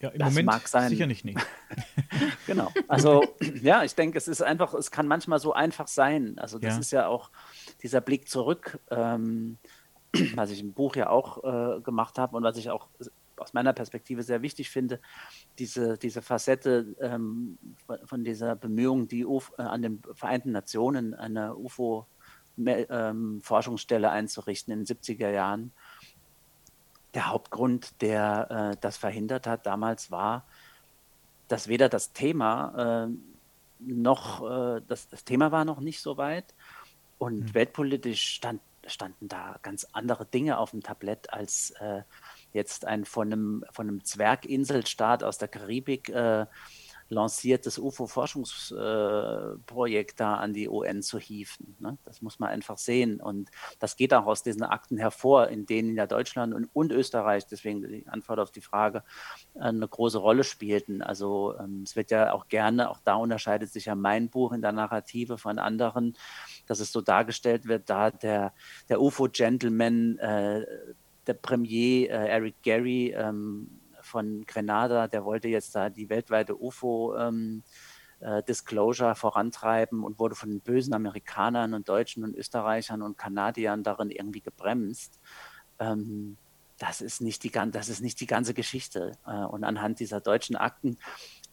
ja, im das Moment mag sein. sicher nicht. Nee. genau. Also ja, ich denke, es ist einfach, es kann manchmal so einfach sein. Also das ja. ist ja auch dieser Blick zurück, ähm, was ich im Buch ja auch äh, gemacht habe und was ich auch aus meiner Perspektive sehr wichtig finde, diese, diese Facette ähm, von dieser Bemühung, die Uf, äh, an den Vereinten Nationen eine UFO-Forschungsstelle ähm, einzurichten in den 70er Jahren. Der Hauptgrund, der äh, das verhindert hat damals, war, dass weder das Thema äh, noch, äh, das, das, Thema war noch nicht so weit und mhm. weltpolitisch stand, standen da ganz andere Dinge auf dem Tablett als äh, jetzt ein von einem, von einem Zwerginselstaat aus der Karibik äh, lanciertes UFO-Forschungsprojekt äh, da an die UN zu hieven. Ne? Das muss man einfach sehen. Und das geht auch aus diesen Akten hervor, in denen ja Deutschland und, und Österreich, deswegen die Antwort auf die Frage, eine große Rolle spielten. Also ähm, es wird ja auch gerne, auch da unterscheidet sich ja mein Buch in der Narrative von anderen, dass es so dargestellt wird, da der, der UFO-Gentleman äh, der Premier äh, Eric Gary ähm, von Grenada, der wollte jetzt da die weltweite UFO ähm, äh, Disclosure vorantreiben und wurde von den bösen Amerikanern und Deutschen und Österreichern und Kanadiern darin irgendwie gebremst. Ähm, das ist nicht die, das ist nicht die ganze Geschichte. Äh, und anhand dieser deutschen Akten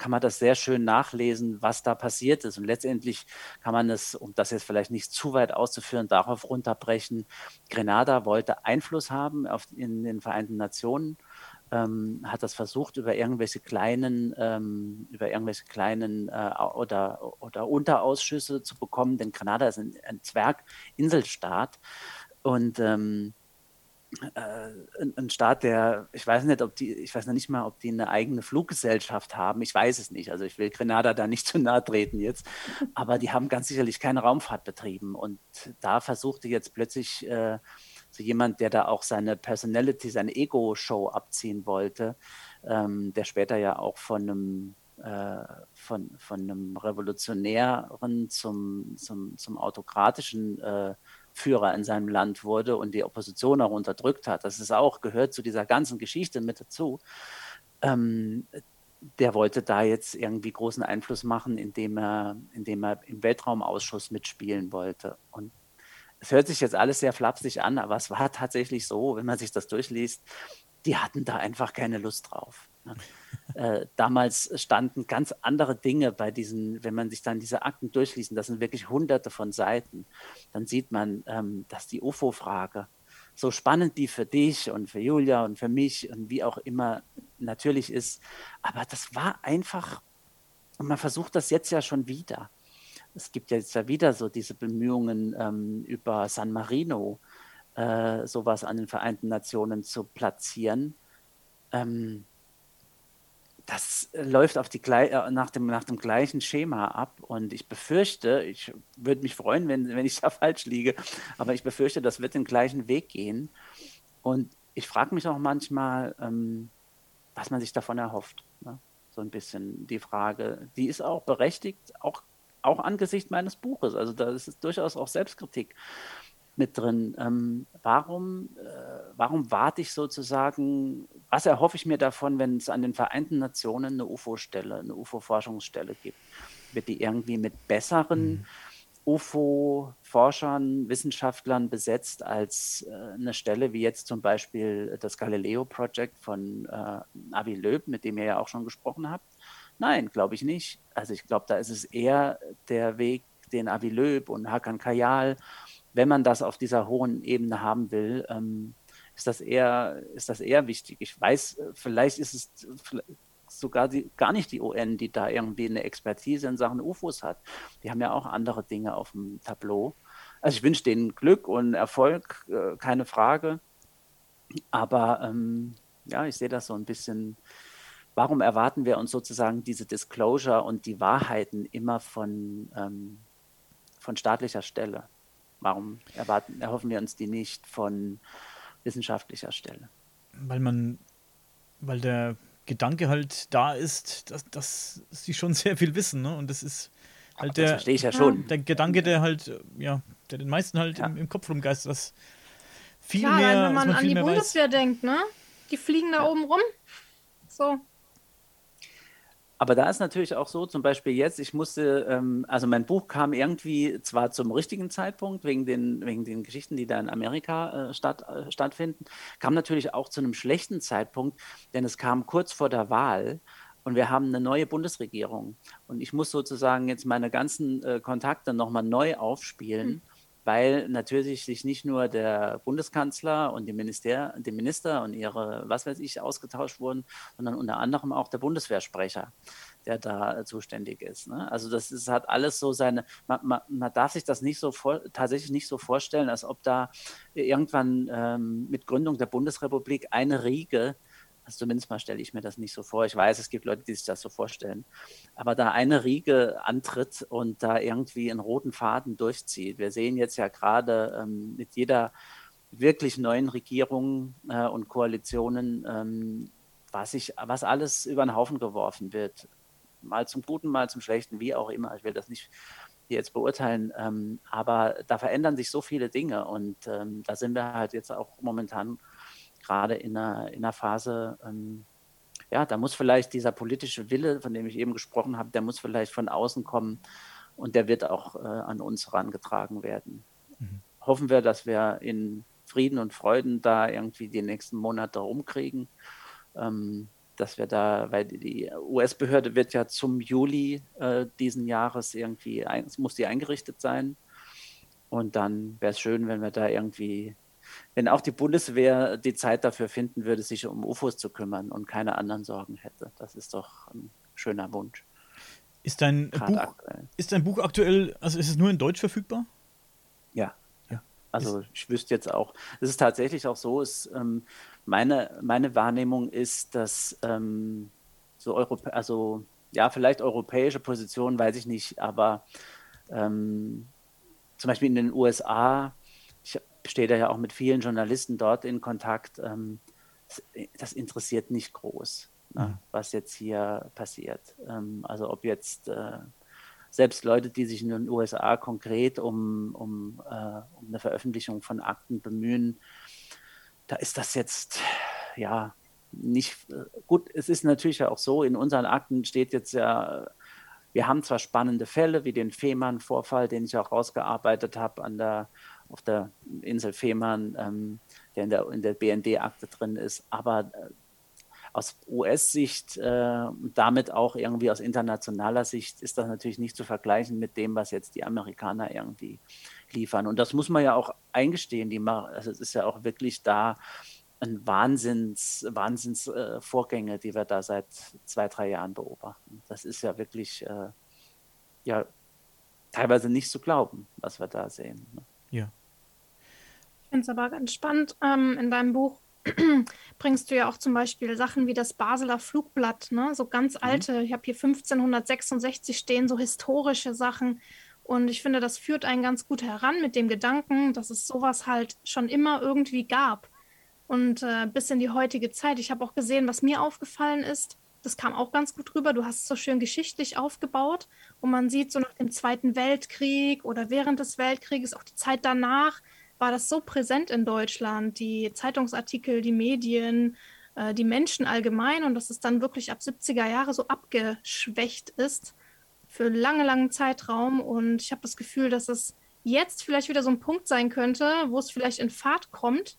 kann man das sehr schön nachlesen, was da passiert ist. Und letztendlich kann man es, um das jetzt vielleicht nicht zu weit auszuführen, darauf runterbrechen. Grenada wollte Einfluss haben auf, in den Vereinten Nationen, ähm, hat das versucht über irgendwelche kleinen, ähm, über irgendwelche kleinen äh, oder, oder Unterausschüsse zu bekommen, denn Grenada ist ein, ein Zwerginselstaat. Und ähm, äh, ein, Staat, der, ich weiß nicht, ob die, ich weiß noch nicht mal, ob die eine eigene Fluggesellschaft haben. Ich weiß es nicht. Also ich will Grenada da nicht zu nahe treten jetzt. Aber die haben ganz sicherlich keine Raumfahrt betrieben. Und da versuchte jetzt plötzlich äh, so jemand, der da auch seine Personality, seine Ego-Show abziehen wollte, ähm, der später ja auch von einem äh, von, von einem Revolutionären zum, zum, zum autokratischen äh, Führer in seinem Land wurde und die Opposition auch unterdrückt hat. Das ist auch, gehört zu dieser ganzen Geschichte mit dazu. Ähm, der wollte da jetzt irgendwie großen Einfluss machen, indem er, indem er im Weltraumausschuss mitspielen wollte. Und es hört sich jetzt alles sehr flapsig an, aber es war tatsächlich so, wenn man sich das durchliest, die hatten da einfach keine Lust drauf. Äh, damals standen ganz andere Dinge bei diesen, wenn man sich dann diese Akten durchliest, das sind wirklich hunderte von Seiten, dann sieht man, ähm, dass die UFO-Frage, so spannend die für dich und für Julia und für mich und wie auch immer natürlich ist, aber das war einfach, und man versucht das jetzt ja schon wieder. Es gibt ja jetzt ja wieder so diese Bemühungen ähm, über San Marino, äh, sowas an den Vereinten Nationen zu platzieren. Ähm, das äh, läuft auf die, äh, nach, dem, nach dem gleichen Schema ab und ich befürchte, ich würde mich freuen, wenn, wenn ich da falsch liege, aber ich befürchte, das wird den gleichen Weg gehen. Und ich frage mich auch manchmal, ähm, was man sich davon erhofft. Ne? So ein bisschen die Frage, die ist auch berechtigt, auch, auch angesichts meines Buches. Also da ist durchaus auch Selbstkritik mit drin. Ähm, warum, äh, warum warte ich sozusagen, was erhoffe ich mir davon, wenn es an den Vereinten Nationen eine UFO-Stelle, eine UFO-Forschungsstelle gibt? Wird die irgendwie mit besseren mhm. UFO-Forschern, Wissenschaftlern besetzt als äh, eine Stelle wie jetzt zum Beispiel das Galileo-Projekt von äh, Avi Löb, mit dem ihr ja auch schon gesprochen habt? Nein, glaube ich nicht. Also ich glaube, da ist es eher der Weg, den Avi Löb und Hakan Kayal wenn man das auf dieser hohen Ebene haben will, ähm, ist, das eher, ist das eher wichtig. Ich weiß, äh, vielleicht ist es sogar die, gar nicht die UN, die da irgendwie eine Expertise in Sachen UFOs hat. Die haben ja auch andere Dinge auf dem Tableau. Also ich wünsche denen Glück und Erfolg, äh, keine Frage. Aber ähm, ja, ich sehe das so ein bisschen. Warum erwarten wir uns sozusagen diese Disclosure und die Wahrheiten immer von, ähm, von staatlicher Stelle? Warum erwarten, erhoffen wir uns die nicht von wissenschaftlicher Stelle? Weil man, weil der Gedanke halt da ist, dass, dass sie schon sehr viel wissen, ne? Und das ist halt Ach, der, das verstehe ich ja schon. der Gedanke, der halt, ja, der den meisten halt ja. im, im, Kopf rumgeistert, dass viel Klar, mehr. wenn man, man an die Bundeswehr weiß. denkt, ne? Die fliegen da ja. oben rum. So. Aber da ist natürlich auch so, zum Beispiel jetzt, ich musste, ähm, also mein Buch kam irgendwie zwar zum richtigen Zeitpunkt, wegen den, wegen den Geschichten, die da in Amerika äh, statt, äh, stattfinden, kam natürlich auch zu einem schlechten Zeitpunkt, denn es kam kurz vor der Wahl und wir haben eine neue Bundesregierung. Und ich muss sozusagen jetzt meine ganzen äh, Kontakte nochmal neu aufspielen. Mhm weil natürlich sich nicht nur der Bundeskanzler und die, Minister, die Minister und ihre, was weiß ich, ausgetauscht wurden, sondern unter anderem auch der Bundeswehrsprecher, der da zuständig ist. Ne? Also das ist, hat alles so seine, man, man, man darf sich das nicht so vor, tatsächlich nicht so vorstellen, als ob da irgendwann ähm, mit Gründung der Bundesrepublik eine Riege also zumindest mal stelle ich mir das nicht so vor. Ich weiß, es gibt Leute, die sich das so vorstellen. Aber da eine Riege antritt und da irgendwie einen roten Faden durchzieht. Wir sehen jetzt ja gerade ähm, mit jeder wirklich neuen Regierung äh, und Koalitionen, ähm, was, ich, was alles über den Haufen geworfen wird. Mal zum Guten, mal zum Schlechten, wie auch immer. Ich will das nicht jetzt beurteilen. Ähm, aber da verändern sich so viele Dinge und ähm, da sind wir halt jetzt auch momentan gerade in einer, in einer Phase, ähm, ja, da muss vielleicht dieser politische Wille, von dem ich eben gesprochen habe, der muss vielleicht von außen kommen und der wird auch äh, an uns herangetragen werden. Mhm. Hoffen wir, dass wir in Frieden und Freuden da irgendwie die nächsten Monate rumkriegen. Ähm, dass wir da, weil die US-Behörde wird ja zum Juli äh, diesen Jahres irgendwie, ein, muss die eingerichtet sein. Und dann wäre es schön, wenn wir da irgendwie wenn auch die Bundeswehr die Zeit dafür finden würde, sich um UFOs zu kümmern und keine anderen Sorgen hätte. Das ist doch ein schöner Wunsch. Ist dein, Buch, ist dein Buch aktuell, also ist es nur in Deutsch verfügbar? Ja. ja. Also ist ich wüsste jetzt auch, es ist tatsächlich auch so, ist, ähm, meine, meine Wahrnehmung ist, dass ähm, so Europä also ja, vielleicht europäische Positionen, weiß ich nicht, aber ähm, zum Beispiel in den USA steht er ja auch mit vielen Journalisten dort in Kontakt. Ähm, das interessiert nicht groß, ne, mhm. was jetzt hier passiert. Ähm, also ob jetzt äh, selbst Leute, die sich in den USA konkret um, um, äh, um eine Veröffentlichung von Akten bemühen, da ist das jetzt ja nicht äh, gut. Es ist natürlich auch so, in unseren Akten steht jetzt ja, wir haben zwar spannende Fälle wie den Fehmarn-Vorfall, den ich auch rausgearbeitet habe an der auf der Insel Fehmarn, ähm, der in der, in der BND-Akte drin ist. Aber äh, aus US-Sicht äh, und damit auch irgendwie aus internationaler Sicht ist das natürlich nicht zu vergleichen mit dem, was jetzt die Amerikaner irgendwie liefern. Und das muss man ja auch eingestehen. Die also es ist ja auch wirklich da ein Wahnsinns, Wahnsinns äh, die wir da seit zwei, drei Jahren beobachten. Das ist ja wirklich äh, ja teilweise nicht zu glauben, was wir da sehen. Ne? Ja finde es aber ganz spannend. Ähm, in deinem Buch bringst du ja auch zum Beispiel Sachen wie das Basler Flugblatt, ne? so ganz mhm. alte. Ich habe hier 1566 stehen, so historische Sachen. Und ich finde, das führt einen ganz gut heran mit dem Gedanken, dass es sowas halt schon immer irgendwie gab. Und äh, bis in die heutige Zeit. Ich habe auch gesehen, was mir aufgefallen ist. Das kam auch ganz gut rüber. Du hast es so schön geschichtlich aufgebaut. Und man sieht so nach dem Zweiten Weltkrieg oder während des Weltkrieges, auch die Zeit danach, war das so präsent in Deutschland, die Zeitungsartikel, die Medien, äh, die Menschen allgemein und dass es dann wirklich ab 70er Jahre so abgeschwächt ist für lange, langen Zeitraum. Und ich habe das Gefühl, dass es jetzt vielleicht wieder so ein Punkt sein könnte, wo es vielleicht in Fahrt kommt.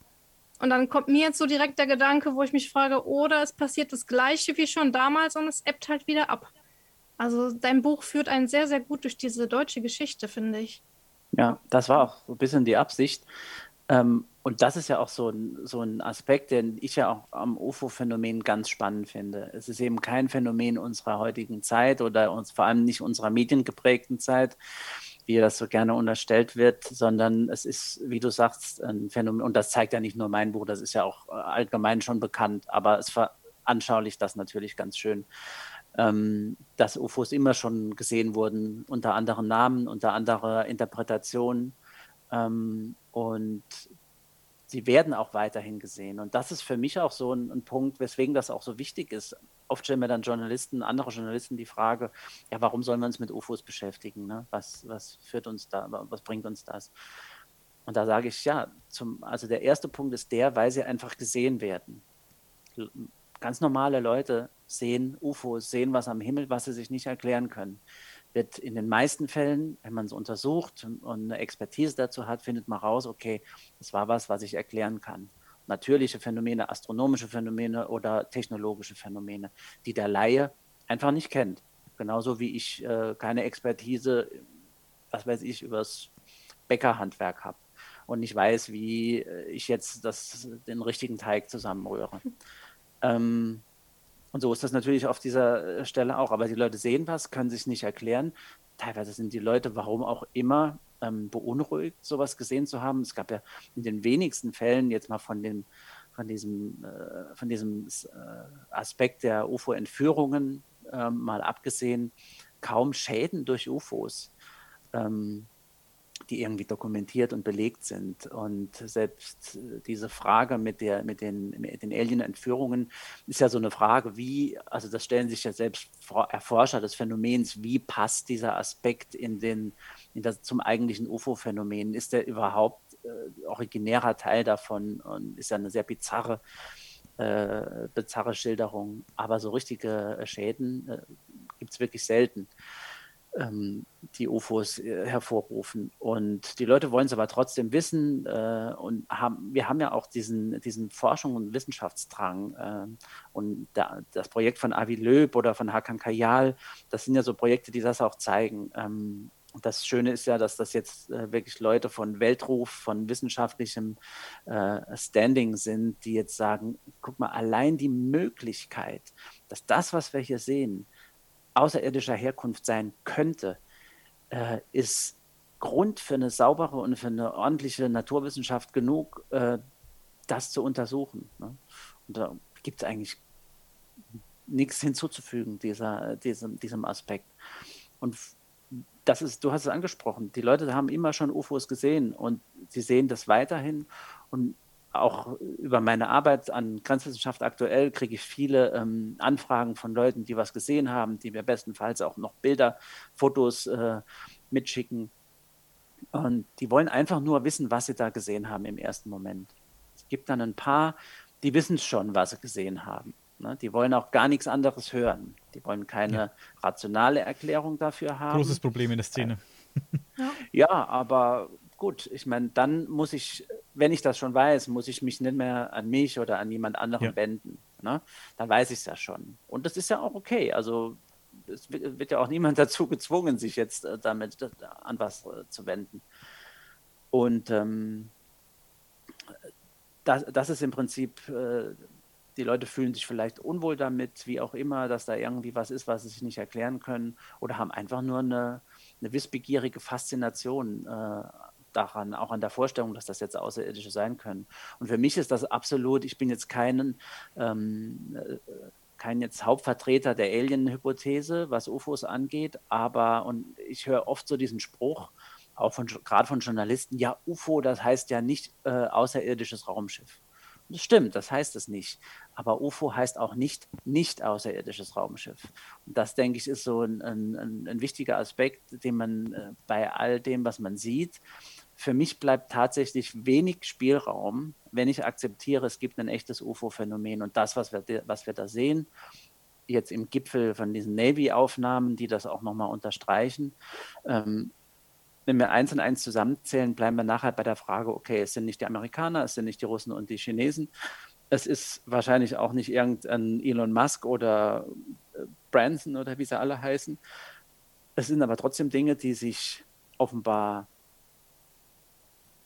Und dann kommt mir jetzt so direkt der Gedanke, wo ich mich frage, oder es passiert das Gleiche wie schon damals und es ebbt halt wieder ab. Also dein Buch führt einen sehr, sehr gut durch diese deutsche Geschichte, finde ich. Ja, das war auch so ein bisschen die Absicht. Ähm, und das ist ja auch so ein, so ein Aspekt, den ich ja auch am UFO-Phänomen ganz spannend finde. Es ist eben kein Phänomen unserer heutigen Zeit oder uns, vor allem nicht unserer mediengeprägten Zeit, wie das so gerne unterstellt wird, sondern es ist, wie du sagst, ein Phänomen, und das zeigt ja nicht nur mein Buch, das ist ja auch allgemein schon bekannt, aber es veranschaulicht das natürlich ganz schön ähm, dass UFOs immer schon gesehen wurden, unter anderen Namen, unter anderer Interpretation. Ähm, und sie werden auch weiterhin gesehen. Und das ist für mich auch so ein, ein, Punkt, weswegen das auch so wichtig ist. Oft stellen mir dann Journalisten, andere Journalisten die Frage, ja, warum sollen wir uns mit UFOs beschäftigen? Ne? Was, was führt uns da, was bringt uns das? Und da sage ich, ja, zum, also der erste Punkt ist der, weil sie einfach gesehen werden. Ganz normale Leute sehen UFOs, sehen was am Himmel, was sie sich nicht erklären können. Wird in den meisten Fällen, wenn man es untersucht und eine Expertise dazu hat, findet man raus, okay, das war was, was ich erklären kann. Natürliche Phänomene, astronomische Phänomene oder technologische Phänomene, die der Laie einfach nicht kennt. Genauso wie ich äh, keine Expertise, was weiß ich, übers Bäckerhandwerk habe und nicht weiß, wie äh, ich jetzt das, den richtigen Teig zusammenrühre. Ähm, und so ist das natürlich auf dieser äh, Stelle auch. Aber die Leute sehen was, können sich nicht erklären. Teilweise sind die Leute, warum auch immer, ähm, beunruhigt, sowas gesehen zu haben. Es gab ja in den wenigsten Fällen jetzt mal von dem von diesem, äh, von diesem äh, Aspekt der UFO-Entführungen äh, mal abgesehen, kaum Schäden durch UFOs. Ähm, die irgendwie dokumentiert und belegt sind. Und selbst diese Frage mit, der, mit den, mit den Alien-Entführungen ist ja so eine Frage, wie, also das stellen sich ja selbst Erforscher des Phänomens, wie passt dieser Aspekt in den, in das, zum eigentlichen UFO-Phänomen? Ist der überhaupt äh, originärer Teil davon und ist ja eine sehr bizarre, äh, bizarre Schilderung. Aber so richtige Schäden äh, gibt es wirklich selten ähm, die UFOs äh, hervorrufen. Und die Leute wollen es aber trotzdem wissen äh, und haben, wir haben ja auch diesen, diesen Forschung- und Wissenschaftsdrang. Äh, und da, das Projekt von Avi Löb oder von Hakan Kayal, das sind ja so Projekte, die das auch zeigen. Ähm, das Schöne ist ja, dass das jetzt äh, wirklich Leute von Weltruf, von wissenschaftlichem äh, Standing sind, die jetzt sagen, guck mal, allein die Möglichkeit, dass das, was wir hier sehen, außerirdischer Herkunft sein könnte, äh, ist Grund für eine saubere und für eine ordentliche Naturwissenschaft genug, äh, das zu untersuchen. Ne? Und da gibt es eigentlich nichts hinzuzufügen, dieser, diesem, diesem Aspekt. Und das ist, du hast es angesprochen, die Leute haben immer schon UFOs gesehen und sie sehen das weiterhin. Und auch über meine Arbeit an Grenzwissenschaft aktuell kriege ich viele ähm, Anfragen von Leuten, die was gesehen haben, die mir bestenfalls auch noch Bilder, Fotos äh, mitschicken. Und die wollen einfach nur wissen, was sie da gesehen haben im ersten Moment. Es gibt dann ein paar, die wissen schon, was sie gesehen haben. Ne? Die wollen auch gar nichts anderes hören. Die wollen keine ja. rationale Erklärung dafür haben. Großes Problem in der Szene. Ja, ja aber gut, ich meine, dann muss ich, wenn ich das schon weiß, muss ich mich nicht mehr an mich oder an jemand anderen ja. wenden. Ne? Dann weiß ich es ja schon. Und das ist ja auch okay. Also es wird, ja auch niemand dazu gezwungen, sich jetzt äh, damit äh, an was äh, zu wenden. Und ähm, das, das, ist im Prinzip, äh, die Leute fühlen sich vielleicht unwohl damit, wie auch immer, dass da irgendwie was ist, was sie sich nicht erklären können oder haben einfach nur eine, eine wissbegierige Faszination äh, daran, auch an der Vorstellung, dass das jetzt Außerirdische sein können. Und für mich ist das absolut, ich bin jetzt keinen, ähm, äh, kein jetzt Hauptvertreter der Alien-Hypothese, was UFOs angeht, aber, und ich höre oft so diesen Spruch, auch von, gerade von Journalisten, ja, UFO, das heißt ja nicht äh, außerirdisches Raumschiff. Das stimmt, das heißt es nicht. Aber UFO heißt auch nicht nicht außerirdisches Raumschiff. Und das, denke ich, ist so ein, ein, ein wichtiger Aspekt, den man äh, bei all dem, was man sieht, für mich bleibt tatsächlich wenig Spielraum, wenn ich akzeptiere, es gibt ein echtes UFO-Phänomen. Und das, was wir, was wir da sehen, jetzt im Gipfel von diesen Navy-Aufnahmen, die das auch nochmal unterstreichen, ähm, wenn wir eins und eins zusammenzählen, bleiben wir nachher bei der Frage, okay, es sind nicht die Amerikaner, es sind nicht die Russen und die Chinesen. Es ist wahrscheinlich auch nicht irgendein Elon Musk oder äh, Branson oder wie sie alle heißen. Es sind aber trotzdem Dinge, die sich offenbar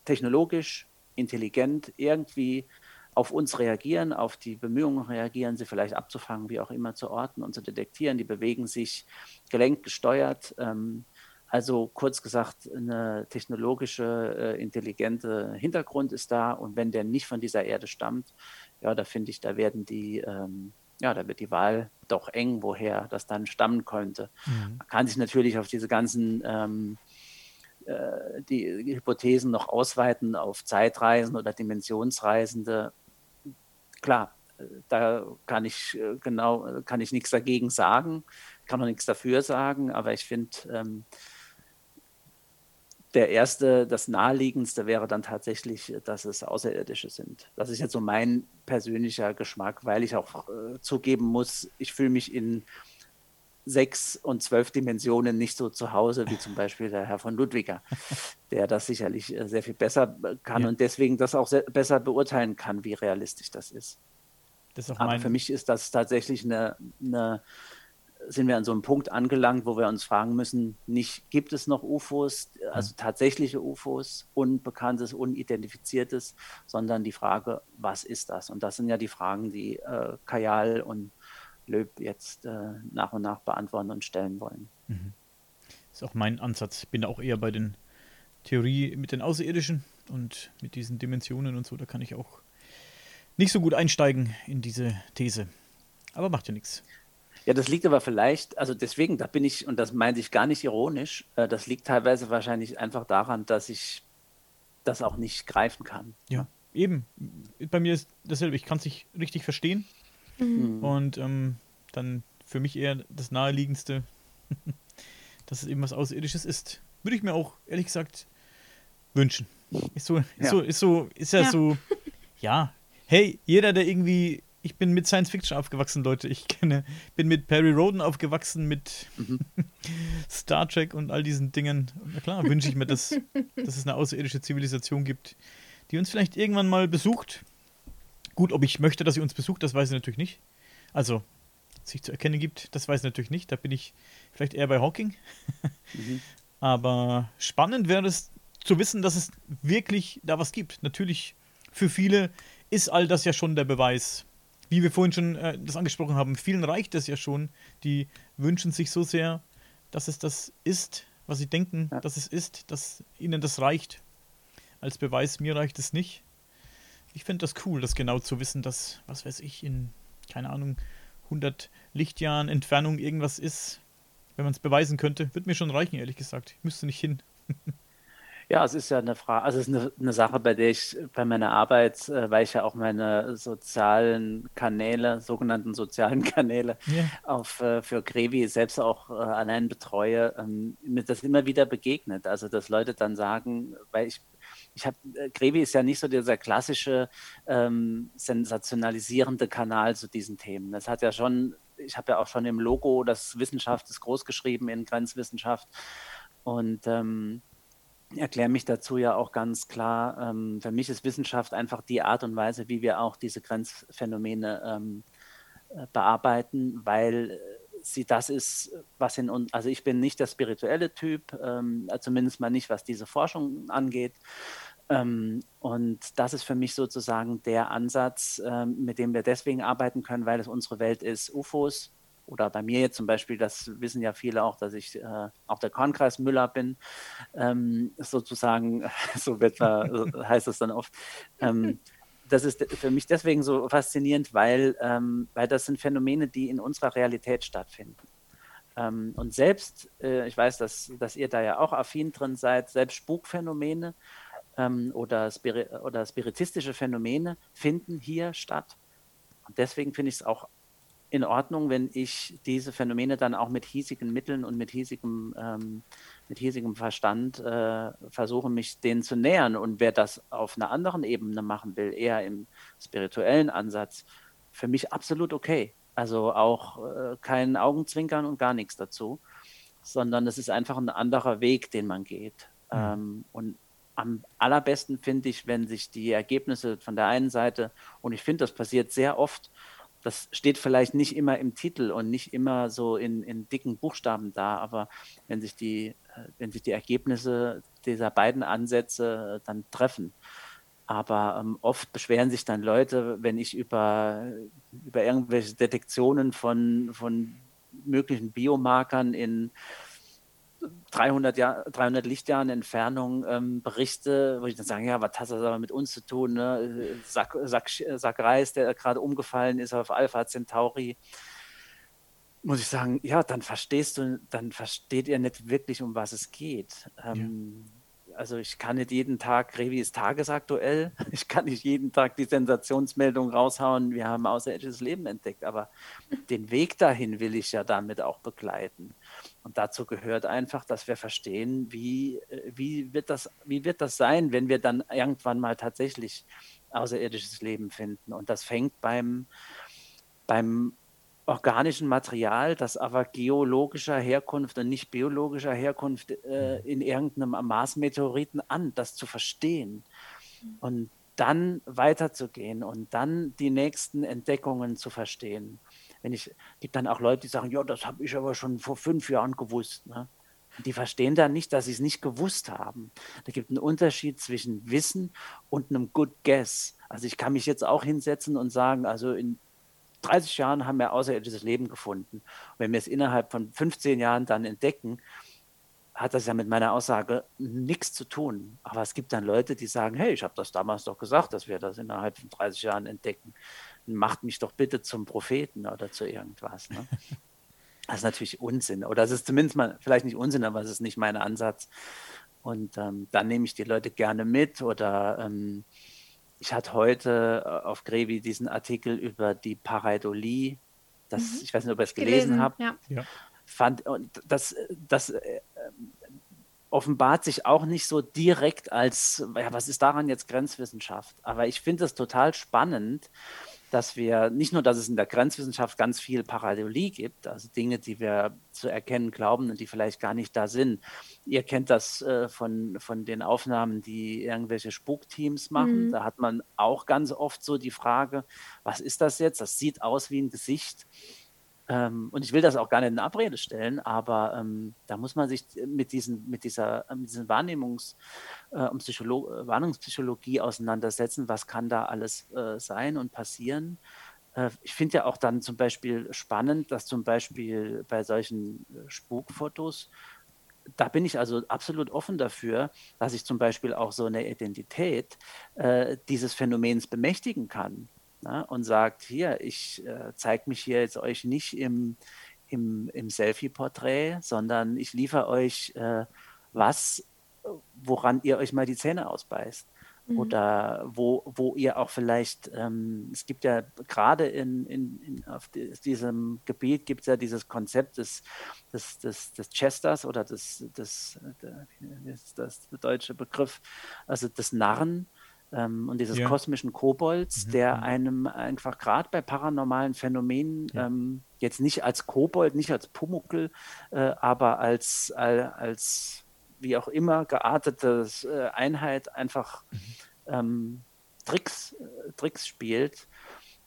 technologisch, intelligent irgendwie auf uns reagieren, auf die Bemühungen reagieren, sie vielleicht abzufangen, wie auch immer zu orten und zu detektieren. Die bewegen sich gelenkt, gesteuert. Ähm, also kurz gesagt, eine technologische, äh, intelligente Hintergrund ist da. Und wenn der nicht von dieser Erde stammt, ja, da finde ich, da werden die, ähm, ja, da wird die Wahl doch eng, woher das dann stammen könnte. Mhm. Man kann sich natürlich auf diese ganzen ähm, äh, die Hypothesen noch ausweiten auf Zeitreisen oder Dimensionsreisende. Klar, äh, da kann ich äh, genau, kann ich nichts dagegen sagen, kann auch nichts dafür sagen, aber ich finde, ähm, der erste, das naheliegendste wäre dann tatsächlich, dass es Außerirdische sind. Das ist jetzt so mein persönlicher Geschmack, weil ich auch äh, zugeben muss, ich fühle mich in sechs und zwölf Dimensionen nicht so zu Hause wie zum Beispiel der Herr von Ludwiger, der das sicherlich äh, sehr viel besser äh, kann ja. und deswegen das auch besser beurteilen kann, wie realistisch das ist. Das ist Aber für mich ist das tatsächlich eine, eine sind wir an so einem Punkt angelangt, wo wir uns fragen müssen, nicht gibt es noch UFOs, also tatsächliche UFOs, unbekanntes, unidentifiziertes, sondern die Frage, was ist das? Und das sind ja die Fragen, die äh, Kajal und Löb jetzt äh, nach und nach beantworten und stellen wollen. Mhm. Ist auch mein Ansatz. Ich bin auch eher bei den Theorie mit den Außerirdischen und mit diesen Dimensionen und so. Da kann ich auch nicht so gut einsteigen in diese These. Aber macht ja nichts. Ja, das liegt aber vielleicht, also deswegen, da bin ich, und das meinte ich gar nicht ironisch, äh, das liegt teilweise wahrscheinlich einfach daran, dass ich das auch nicht greifen kann. Ja, eben. Bei mir ist dasselbe. Ich kann es nicht richtig verstehen. Mhm. Und ähm, dann für mich eher das naheliegendste, dass es eben was Außerirdisches ist. Würde ich mir auch, ehrlich gesagt, wünschen. Ist so, ist ja. so, ist so, ist ja, ja. so, ja. Hey, jeder, der irgendwie ich bin mit Science Fiction aufgewachsen, Leute. Ich kenne, bin mit Perry Roden aufgewachsen, mit mhm. Star Trek und all diesen Dingen. Na klar, wünsche ich mir, dass, dass es eine außerirdische Zivilisation gibt, die uns vielleicht irgendwann mal besucht. Gut, ob ich möchte, dass sie uns besucht, das weiß ich natürlich nicht. Also, sich zu erkennen gibt, das weiß ich natürlich nicht. Da bin ich vielleicht eher bei Hawking. mhm. Aber spannend wäre es zu wissen, dass es wirklich da was gibt. Natürlich, für viele ist all das ja schon der Beweis wie wir vorhin schon äh, das angesprochen haben, vielen reicht es ja schon. Die wünschen sich so sehr, dass es das ist, was sie denken, ja. dass es ist, dass ihnen das reicht. Als Beweis, mir reicht es nicht. Ich finde das cool, das genau zu wissen, dass, was weiß ich, in, keine Ahnung, 100 Lichtjahren Entfernung irgendwas ist. Wenn man es beweisen könnte, würde mir schon reichen, ehrlich gesagt. Ich müsste nicht hin. Ja, es ist ja eine Frage, also es ist eine, eine Sache, bei der ich bei meiner Arbeit, äh, weil ich ja auch meine sozialen Kanäle, sogenannten sozialen Kanäle ja. auf, äh, für Grevi selbst auch äh, allein betreue, ähm, mir das immer wieder begegnet. Also dass Leute dann sagen, weil ich ich habe, äh, Grevi ist ja nicht so dieser klassische ähm, sensationalisierende Kanal zu diesen Themen. Das hat ja schon, ich habe ja auch schon im Logo, das Wissenschaft ist groß geschrieben in Grenzwissenschaft. Und ähm, erkläre mich dazu ja auch ganz klar. Ähm, für mich ist Wissenschaft einfach die Art und Weise, wie wir auch diese Grenzphänomene ähm, äh, bearbeiten, weil äh, sie das ist, was in uns, also ich bin nicht der spirituelle Typ, ähm, zumindest mal nicht, was diese Forschung angeht. Ähm, und das ist für mich sozusagen der Ansatz, ähm, mit dem wir deswegen arbeiten können, weil es unsere Welt ist. UFOs, oder bei mir jetzt zum Beispiel, das wissen ja viele auch, dass ich äh, auch der Kornkreis Müller bin, ähm, sozusagen, so wird man, heißt das dann oft. Ähm, das ist für mich deswegen so faszinierend, weil, ähm, weil das sind Phänomene, die in unserer Realität stattfinden. Ähm, und selbst, äh, ich weiß, dass, dass ihr da ja auch affin drin seid, selbst Spukphänomene ähm, oder, Spiri oder spiritistische Phänomene finden hier statt. Und deswegen finde ich es auch in Ordnung, wenn ich diese Phänomene dann auch mit hiesigen Mitteln und mit hiesigem, ähm, mit hiesigem Verstand äh, versuche, mich denen zu nähern. Und wer das auf einer anderen Ebene machen will, eher im spirituellen Ansatz, für mich absolut okay. Also auch äh, kein Augenzwinkern und gar nichts dazu, sondern es ist einfach ein anderer Weg, den man geht. Mhm. Ähm, und am allerbesten finde ich, wenn sich die Ergebnisse von der einen Seite, und ich finde, das passiert sehr oft, das steht vielleicht nicht immer im Titel und nicht immer so in, in dicken Buchstaben da, aber wenn sich die, äh, wenn sich die Ergebnisse dieser beiden Ansätze äh, dann treffen. Aber ähm, oft beschweren sich dann Leute, wenn ich über, über irgendwelche Detektionen von, von möglichen Biomarkern in 300, Jahr, 300 Lichtjahren Entfernung ähm, Berichte, wo ich dann sage, ja, was hat das aber mit uns zu tun? Ne? Sack, Sack, Sack Reis, der gerade umgefallen ist auf Alpha Centauri. Muss ich sagen, ja, dann verstehst du, dann versteht ihr nicht wirklich, um was es geht. Ähm, ja. also ich kann nicht jeden Tag, Revi ist tagesaktuell, ich kann nicht jeden Tag die Sensationsmeldung raushauen, wir haben außerirdisches Leben entdeckt, aber den Weg dahin will ich ja damit auch begleiten. Und dazu gehört einfach, dass wir verstehen, wie, äh, wie, wird, das, wie wird das sein, wenn wir dann irgendwann mal tatsächlich außerirdisches Leben finden. Und das fängt beim, beim organischen Material, das aber geologischer Herkunft und nicht biologischer Herkunft äh, in irgendeinem Mars-Meteoriten an, das zu verstehen und dann weiterzugehen und dann die nächsten Entdeckungen zu verstehen. Wenn ich gibt dann auch Leute, die sagen, ja, das habe ich aber schon vor fünf Jahren gewusst. Ne? Die verstehen dann nicht, dass sie es nicht gewusst haben. Da gibt es einen Unterschied zwischen Wissen und einem Good Guess. Also ich kann mich jetzt auch hinsetzen und sagen, also in 30 Jahren haben wir außerirdisches Leben gefunden. Und wenn wir es innerhalb von 15 Jahren dann entdecken, hat das ja mit meiner Aussage nichts zu tun. Aber es gibt dann Leute, die sagen, hey, ich habe das damals doch gesagt, dass wir das innerhalb von 30 Jahren entdecken. Macht mich doch bitte zum Propheten oder zu irgendwas. Ne? Das ist natürlich Unsinn. Oder es ist zumindest mal, vielleicht nicht Unsinn, aber es ist nicht mein Ansatz. Und ähm, dann nehme ich die Leute gerne mit oder ähm, ich hatte heute äh, auf Grevi diesen Artikel über die Pareidolie. Das, mhm. Ich weiß nicht, ob ihr es gelesen, gelesen habt. Ja. ja. Fand, und das, das äh, offenbart sich auch nicht so direkt als, ja, was ist daran jetzt Grenzwissenschaft? Aber ich finde es total spannend, dass wir nicht nur, dass es in der Grenzwissenschaft ganz viel Pareidolie gibt, also Dinge, die wir zu erkennen glauben und die vielleicht gar nicht da sind. Ihr kennt das äh, von, von den Aufnahmen, die irgendwelche Spukteams machen. Mhm. Da hat man auch ganz oft so die Frage, was ist das jetzt? Das sieht aus wie ein Gesicht. Ähm, und ich will das auch gar nicht in Abrede stellen, aber ähm, da muss man sich mit, diesen, mit dieser mit diesen Wahrnehmungs- äh, Psycholo Wahrnehmungspsychologie auseinandersetzen. Was kann da alles äh, sein und passieren? Äh, ich finde ja auch dann zum Beispiel spannend, dass zum Beispiel bei solchen äh, Spukfotos da bin ich also absolut offen dafür, dass ich zum Beispiel auch so eine Identität äh, dieses Phänomens bemächtigen kann ne, und sagt, hier, ich äh, zeige mich hier jetzt euch nicht im, im, im Selfie-Porträt, sondern ich liefere euch äh, was, woran ihr euch mal die Zähne ausbeißt. Mhm. Oder wo, wo ihr auch vielleicht, ähm, es gibt ja gerade in, in, in, auf diesem Gebiet gibt es ja dieses Konzept des, des, des, des Chesters oder des, des, des, das der deutsche Begriff, also des Narren, ähm, und dieses ja. kosmischen Kobolds, mhm. der mhm. einem einfach gerade bei paranormalen Phänomenen ja. ähm, jetzt nicht als Kobold, nicht als Pumuckel, äh, aber als, äh, als wie auch immer geartete äh, Einheit einfach mhm. ähm, Tricks, äh, Tricks spielt.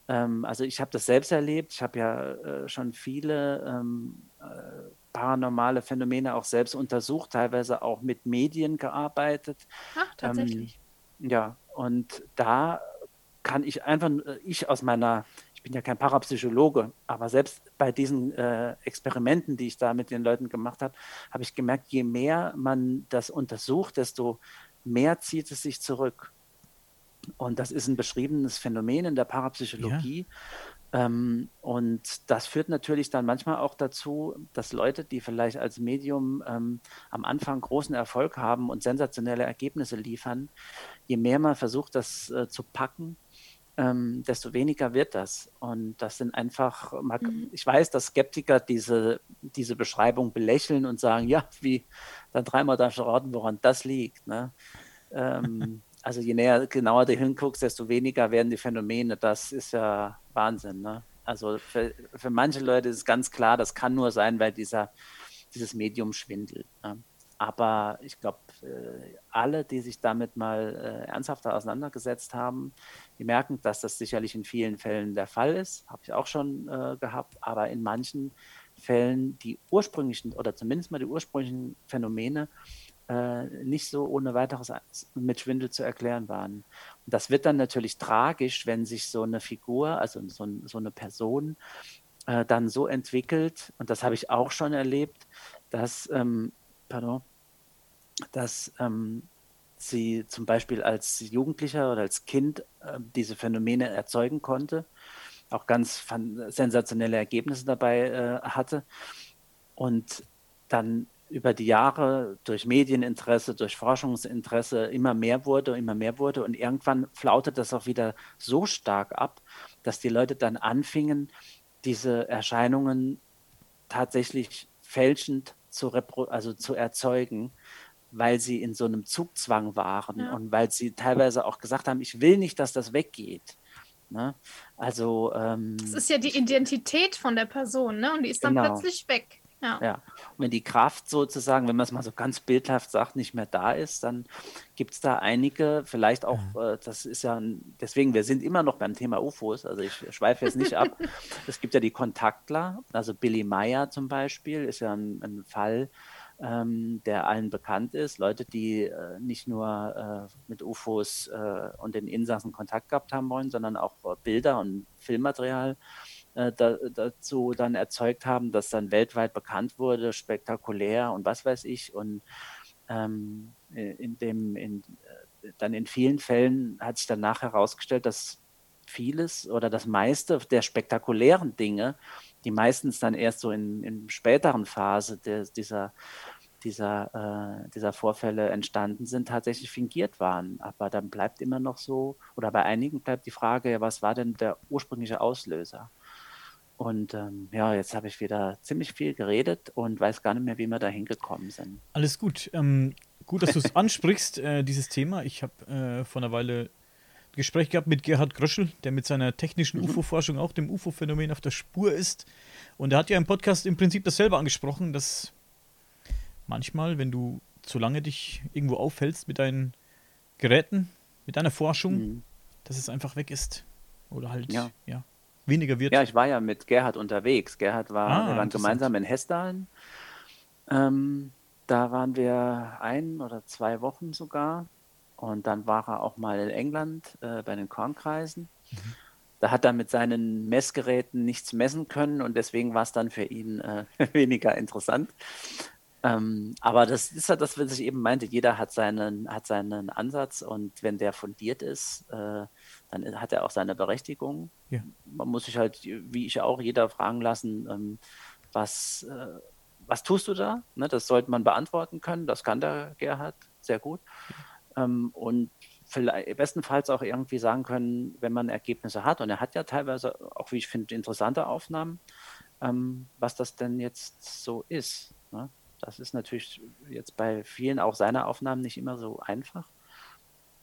Ähm, also ich habe das selbst erlebt. Ich habe ja äh, schon viele ähm, äh, paranormale Phänomene auch selbst untersucht, teilweise auch mit Medien gearbeitet. Ach, tatsächlich. Ähm, ja, und da kann ich einfach, ich aus meiner, ich bin ja kein Parapsychologe, aber selbst bei diesen äh, Experimenten, die ich da mit den Leuten gemacht habe, habe ich gemerkt, je mehr man das untersucht, desto mehr zieht es sich zurück. Und das ist ein beschriebenes Phänomen in der Parapsychologie. Ja. Ähm, und das führt natürlich dann manchmal auch dazu, dass Leute, die vielleicht als Medium ähm, am Anfang großen Erfolg haben und sensationelle Ergebnisse liefern, je mehr man versucht, das äh, zu packen, ähm, desto weniger wird das. Und das sind einfach, mhm. ich weiß, dass Skeptiker diese, diese Beschreibung belächeln und sagen, ja, wie, dann dreimal darfst du raten, woran das liegt. Ne? Ähm, also je näher, genauer du hinguckst, desto weniger werden die Phänomene. Das ist ja Wahnsinn. Ne? Also für, für manche Leute ist es ganz klar, das kann nur sein, weil dieser, dieses Medium schwindelt. Ne? Aber ich glaube, äh, alle, die sich damit mal äh, ernsthafter auseinandergesetzt haben, die merken, dass das sicherlich in vielen Fällen der Fall ist. Habe ich auch schon äh, gehabt. Aber in manchen Fällen die ursprünglichen oder zumindest mal die ursprünglichen Phänomene nicht so ohne weiteres mit Schwindel zu erklären waren. Und das wird dann natürlich tragisch, wenn sich so eine Figur, also so, so eine Person, äh, dann so entwickelt, und das habe ich auch schon erlebt, dass, ähm, pardon, dass ähm, sie zum Beispiel als Jugendlicher oder als Kind äh, diese Phänomene erzeugen konnte, auch ganz sensationelle Ergebnisse dabei äh, hatte und dann über die Jahre durch Medieninteresse, durch Forschungsinteresse immer mehr wurde, immer mehr wurde. Und irgendwann flautet das auch wieder so stark ab, dass die Leute dann anfingen, diese Erscheinungen tatsächlich fälschend zu, also zu erzeugen, weil sie in so einem Zugzwang waren ja. und weil sie teilweise auch gesagt haben, ich will nicht, dass das weggeht. Ne? Also ähm, das ist ja die Identität von der Person, ne? Und die ist dann genau. plötzlich weg. Ja. ja. Und wenn die Kraft sozusagen, wenn man es mal so ganz bildhaft sagt, nicht mehr da ist, dann gibt es da einige, vielleicht auch, äh, das ist ja, ein, deswegen, wir sind immer noch beim Thema UFOs, also ich schweife jetzt nicht ab. Es gibt ja die Kontaktler, also Billy Meyer zum Beispiel, ist ja ein, ein Fall, ähm, der allen bekannt ist. Leute, die äh, nicht nur äh, mit UFOs äh, und den Insassen Kontakt gehabt haben wollen, sondern auch äh, Bilder und Filmmaterial äh, da, dazu dann erzeugt haben, dass dann weltweit bekannt wurde, spektakulär und was weiß ich. Und ähm, in dem, in, äh, dann in vielen Fällen hat sich danach herausgestellt, dass vieles oder das meiste der spektakulären Dinge, die meistens dann erst so in, in späteren Phase der, dieser, dieser, äh, dieser Vorfälle entstanden sind, tatsächlich fingiert waren. Aber dann bleibt immer noch so, oder bei einigen bleibt die Frage, was war denn der ursprüngliche Auslöser? Und ähm, ja, jetzt habe ich wieder ziemlich viel geredet und weiß gar nicht mehr, wie wir da hingekommen sind. Alles gut. Ähm, gut, dass du es ansprichst, äh, dieses Thema. Ich habe äh, vor einer Weile Gespräch gehabt mit Gerhard Gröschel, der mit seiner technischen mhm. UFO-Forschung auch dem UFO-Phänomen auf der Spur ist. Und er hat ja im Podcast im Prinzip dasselbe angesprochen, dass manchmal, wenn du zu lange dich irgendwo aufhältst mit deinen Geräten, mit deiner Forschung, mhm. dass es einfach weg ist. Oder halt, ja. ja weniger wird. Ja, ich war ja mit Gerhard unterwegs. Gerhard war, ah, wir waren gemeinsam in Hessdalen. Ähm, da waren wir ein oder zwei Wochen sogar. Und dann war er auch mal in England äh, bei den Kornkreisen. Mhm. Da hat er mit seinen Messgeräten nichts messen können und deswegen war es dann für ihn äh, weniger interessant. Ähm, aber das ist ja das, was ich eben meinte. Jeder hat seinen, hat seinen Ansatz und wenn der fundiert ist, äh, dann hat er auch seine Berechtigung. Ja. Man muss sich halt, wie ich auch, jeder fragen lassen, ähm, was, äh, was tust du da? Ne, das sollte man beantworten können. Das kann der Gerhard sehr gut. Ähm, und vielleicht bestenfalls auch irgendwie sagen können, wenn man Ergebnisse hat. Und er hat ja teilweise auch, wie ich finde, interessante Aufnahmen, ähm, was das denn jetzt so ist. Ne? Das ist natürlich jetzt bei vielen auch seiner Aufnahmen nicht immer so einfach.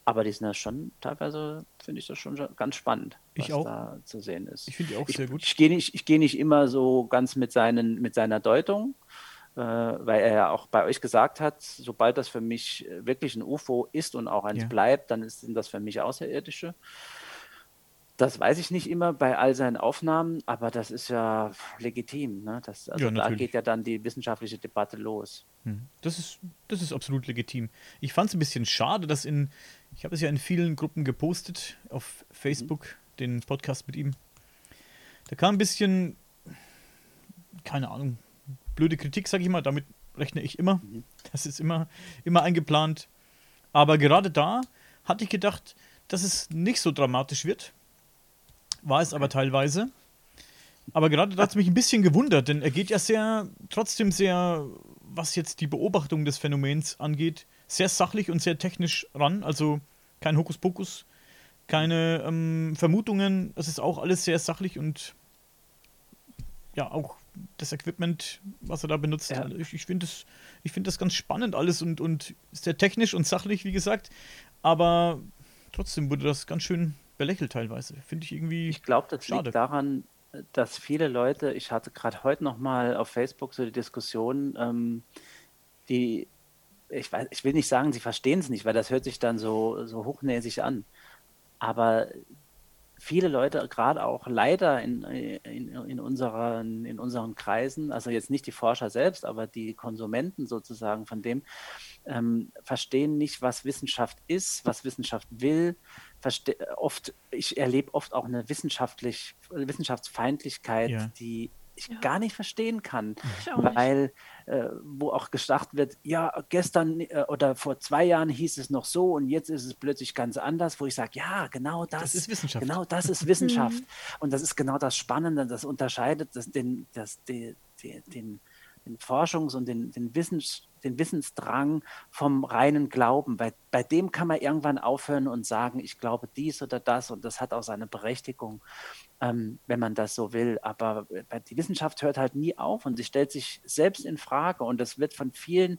Aber die sind ja schon, teilweise finde ich das schon ganz spannend, was da zu sehen ist. Ich finde die auch ich, sehr gut. Ich gehe nicht, geh nicht immer so ganz mit, seinen, mit seiner Deutung, weil er ja auch bei euch gesagt hat, sobald das für mich wirklich ein UFO ist und auch eins ja. bleibt, dann sind das für mich Außerirdische. Das weiß ich nicht immer bei all seinen Aufnahmen, aber das ist ja legitim. Ne? Das, also ja, da geht ja dann die wissenschaftliche Debatte los. Hm. Das ist, das ist absolut legitim. Ich fand es ein bisschen schade, dass in, ich habe es ja in vielen Gruppen gepostet, auf Facebook, mhm. den Podcast mit ihm. Da kam ein bisschen, keine Ahnung, blöde Kritik, sage ich mal, damit rechne ich immer. Mhm. Das ist immer, immer eingeplant. Aber gerade da hatte ich gedacht, dass es nicht so dramatisch wird war es aber teilweise. Aber gerade da hat es mich ein bisschen gewundert, denn er geht ja sehr, trotzdem sehr, was jetzt die Beobachtung des Phänomens angeht, sehr sachlich und sehr technisch ran. Also kein Hokuspokus, keine ähm, Vermutungen. Es ist auch alles sehr sachlich und ja, auch das Equipment, was er da benutzt. Ja. Ich, ich finde das, find das ganz spannend alles und, und sehr technisch und sachlich, wie gesagt. Aber trotzdem wurde das ganz schön belächelt teilweise. Finde ich irgendwie. Ich glaube, das schade. liegt daran, dass viele Leute, ich hatte gerade heute noch mal auf Facebook so die Diskussion, ähm, die, ich, weiß, ich will nicht sagen, sie verstehen es nicht, weil das hört sich dann so, so hochnäsig an. Aber viele Leute, gerade auch leider in, in, in, unseren, in unseren Kreisen, also jetzt nicht die Forscher selbst, aber die Konsumenten sozusagen von dem, ähm, verstehen nicht, was Wissenschaft ist, was Wissenschaft will. Verste oft, ich erlebe oft auch eine wissenschaftlich, Wissenschaftsfeindlichkeit, ja. die ich ja. gar nicht verstehen kann, weil äh, wo auch gesagt wird, ja, gestern äh, oder vor zwei Jahren hieß es noch so und jetzt ist es plötzlich ganz anders, wo ich sage, ja, genau das, das, ist Wissenschaft. Genau das ist Wissenschaft. und das ist genau das Spannende, das unterscheidet das, den, das, die, den, den Forschungs- und den, den, Wissens, den Wissensdrang vom reinen Glauben. Bei, bei dem kann man irgendwann aufhören und sagen, ich glaube dies oder das und das hat auch seine Berechtigung, ähm, wenn man das so will. Aber die Wissenschaft hört halt nie auf und sie stellt sich selbst in Frage und das wird von vielen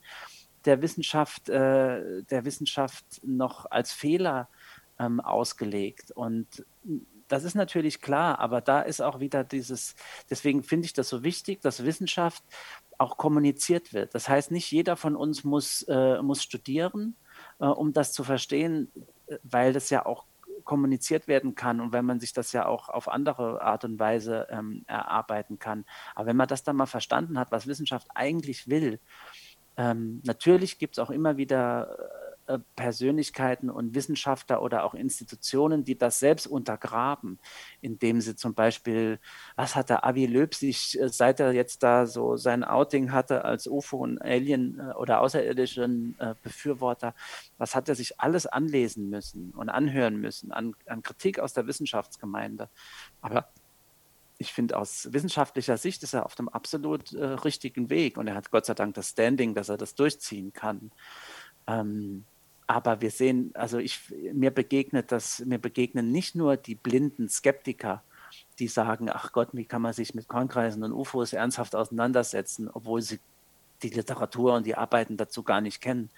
der Wissenschaft, äh, der Wissenschaft noch als Fehler ähm, ausgelegt. Und das ist natürlich klar, aber da ist auch wieder dieses, deswegen finde ich das so wichtig, dass Wissenschaft auch kommuniziert wird. Das heißt, nicht jeder von uns muss, äh, muss studieren, äh, um das zu verstehen, weil das ja auch kommuniziert werden kann und wenn man sich das ja auch auf andere Art und Weise ähm, erarbeiten kann. Aber wenn man das dann mal verstanden hat, was Wissenschaft eigentlich will, ähm, natürlich gibt es auch immer wieder Persönlichkeiten und Wissenschaftler oder auch Institutionen, die das selbst untergraben, indem sie zum Beispiel, was hat der Avi Löb sich, äh, seit er jetzt da so sein Outing hatte als UFO und Alien äh, oder außerirdischen Befürworter, was hat er sich alles anlesen müssen und anhören müssen an, an Kritik aus der Wissenschaftsgemeinde. Aber ich finde, aus wissenschaftlicher Sicht ist er auf dem absolut äh, richtigen Weg und er hat Gott sei Dank das Standing, dass er das durchziehen kann. Ähm, aber wir sehen, also ich, mir begegnet das, mir begegnen nicht nur die blinden Skeptiker, die sagen, ach Gott, wie kann man sich mit Kornkreisen und UFOs ernsthaft auseinandersetzen, obwohl sie die Literatur und die Arbeiten dazu gar nicht kennen,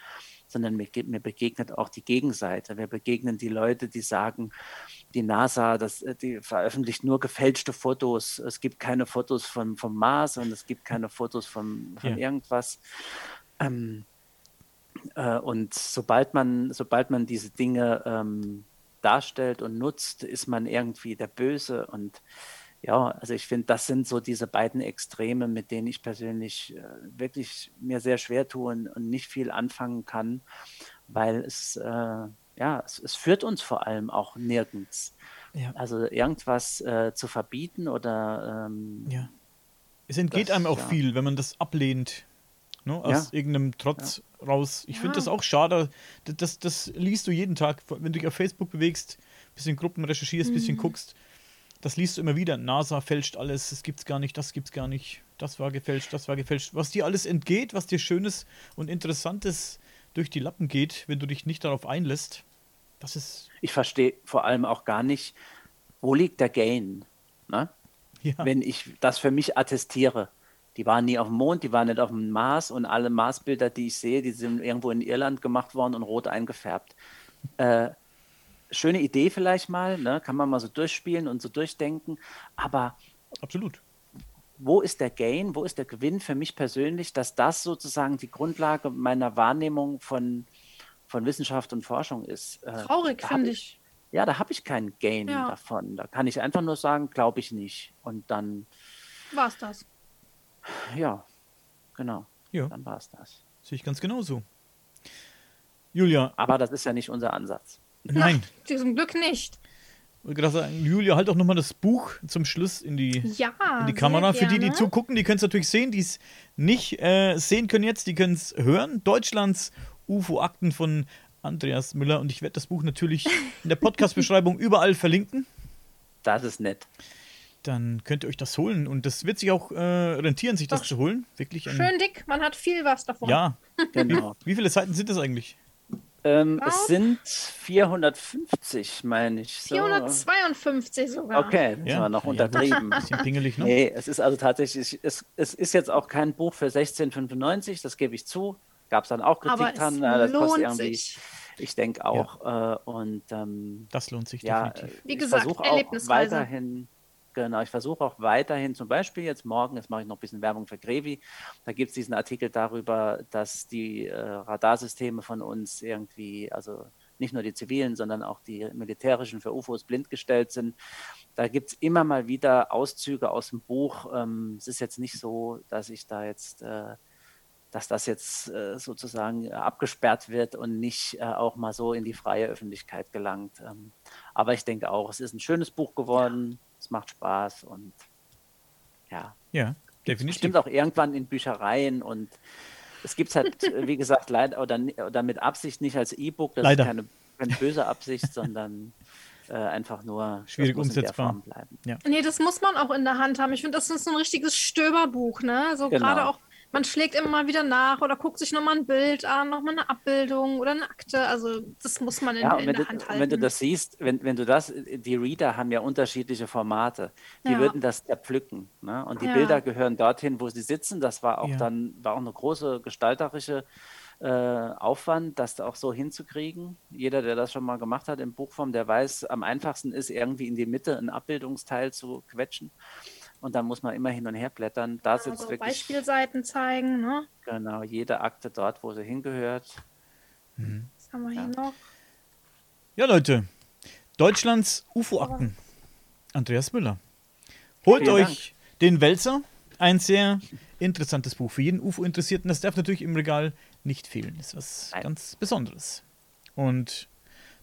sondern mir, mir begegnet auch die Gegenseite. Wir begegnen die Leute, die sagen, die NASA, das, die veröffentlicht nur gefälschte Fotos. Es gibt keine Fotos von, vom Mars und es gibt keine Fotos von, von ja. irgendwas. Ähm, äh, und sobald man, sobald man diese Dinge ähm, darstellt und nutzt, ist man irgendwie der Böse. Und ja, also ich finde, das sind so diese beiden Extreme, mit denen ich persönlich äh, wirklich mir sehr schwer tue und, und, nicht viel anfangen kann, weil es, äh, ja, es, es, führt uns vor allem auch nirgends. Ja. Also irgendwas äh, zu verbieten oder. Ähm, ja. Es entgeht das, einem auch ja. viel, wenn man das ablehnt. Ne, aus ja. irgendeinem Trotz ja. raus. Ich ja. finde das auch schade. Das, das, das, liest du jeden Tag, wenn du dich auf Facebook bewegst, bisschen Gruppen recherchierst, mhm. bisschen guckst. Das liest du immer wieder. NASA fälscht alles, das gibt's gar nicht, das gibt's gar nicht. Das war gefälscht, das war gefälscht. Was dir alles entgeht, was dir Schönes und Interessantes durch die Lappen geht, wenn du dich nicht darauf einlässt, das ist. Ich verstehe vor allem auch gar nicht, wo liegt der Gain? Ne? Wenn ich das für mich attestiere die waren nie auf dem Mond, die waren nicht auf dem Mars und alle Marsbilder, die ich sehe, die sind irgendwo in Irland gemacht worden und rot eingefärbt. Äh, schöne Idee vielleicht mal, ne? kann man mal so durchspielen und so durchdenken, aber absolut. Wo ist der Gain, wo ist der Gewinn für mich persönlich, dass das sozusagen die Grundlage meiner Wahrnehmung von, von Wissenschaft und Forschung ist? Äh, Traurig, finde ich. Ja, da habe ich keinen Gain ja. davon. Da kann ich einfach nur sagen, glaube ich nicht. Und dann. War es das. Ja, genau. Ja. Dann war es das. Sehe ich ganz genauso. Julia. Aber das ist ja nicht unser Ansatz. Nein. Na, zum Glück nicht. Ich gerade sagen, Julia, halt auch nochmal das Buch zum Schluss in die, ja, in die Kamera. Für die, die zugucken, die können es natürlich sehen, die es nicht äh, sehen können jetzt, die können es hören. Deutschlands UFO-Akten von Andreas Müller. Und ich werde das Buch natürlich in der Podcast-Beschreibung überall verlinken. Das ist nett dann könnt ihr euch das holen. Und das wird sich auch äh, rentieren, sich das Doch. zu holen. Wirklich Schön dick, man hat viel was davon. Ja, genau. Wie, wie viele Seiten sind das eigentlich? Ähm, es sind 450, meine ich. So. 452 sogar. Okay, das ja. war noch untertrieben. Ja, bisschen pingelig, ne? Nee, es ist also tatsächlich, es, es ist jetzt auch kein Buch für 16,95, das gebe ich zu. Gab es dann auch Kritik dran. Das lohnt kostet irgendwie, sich. Ich denke auch. Ja. Äh, und ähm, das lohnt sich ja, definitiv. Wie gesagt, auch weiterhin Genau, ich versuche auch weiterhin, zum Beispiel jetzt morgen, jetzt mache ich noch ein bisschen Werbung für Grevi, da gibt es diesen Artikel darüber, dass die äh, Radarsysteme von uns irgendwie, also nicht nur die zivilen, sondern auch die militärischen für UFOs blind gestellt sind. Da gibt es immer mal wieder Auszüge aus dem Buch. Ähm, es ist jetzt nicht so, dass ich da jetzt, äh, dass das jetzt äh, sozusagen abgesperrt wird und nicht äh, auch mal so in die freie Öffentlichkeit gelangt. Ähm, aber ich denke auch, es ist ein schönes Buch geworden. Ja es macht Spaß und ja. Ja, definitiv. Stimmt auch irgendwann in Büchereien und es gibt es halt, wie gesagt, leider oder, oder mit Absicht nicht als E-Book. Das leider. ist keine, keine böse Absicht, sondern äh, einfach nur schwierig umsetzbar. Ja. Nee, das muss man auch in der Hand haben. Ich finde, das ist so ein richtiges Stöberbuch, ne? So genau. gerade auch man schlägt immer mal wieder nach oder guckt sich nochmal ein Bild an, nochmal eine Abbildung oder eine Akte. Also das muss man in, Ja, in wenn der du, Hand und halten. wenn du das siehst, wenn, wenn du das, die Reader haben ja unterschiedliche Formate. Die Ja. würden das zerpflücken. Ne? Und die Ja. Bilder gehören dorthin, wo sie sitzen. Das war auch Ja. dann war auch eine große gestalterische äh, Aufwand, das auch so hinzukriegen. Jeder, der das schon mal gemacht hat in Buchform, der weiß, am einfachsten ist irgendwie in die Mitte ein Abbildungsteil zu quetschen. Und dann muss man immer hin und her blättern. Da sitzt also wirklich Beispielseiten zeigen, ne? genau jede Akte dort, wo sie hingehört. Was haben wir Ja. hier noch? Ja, Leute. Deutschlands UFO-Akten. Andreas Müller. Holt Vielen euch den Wälzer. Ein sehr interessantes Buch für jeden UFO-Interessierten. Das darf natürlich im Regal nicht fehlen. Das ist was Nein. ganz Besonderes. Und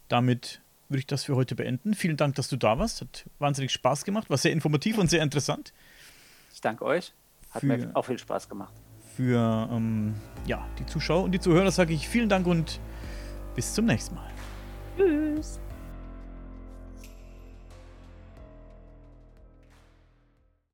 damit würde ich das für heute beenden. Vielen Dank, dass du da warst. Hat wahnsinnig Spaß gemacht. War sehr informativ und sehr interessant. Ich danke euch. Hat Für- mir auch viel Spaß gemacht. Für ähm, ja, die Zuschauer und die Zuhörer sage ich vielen Dank und bis zum nächsten Mal. Tschüss.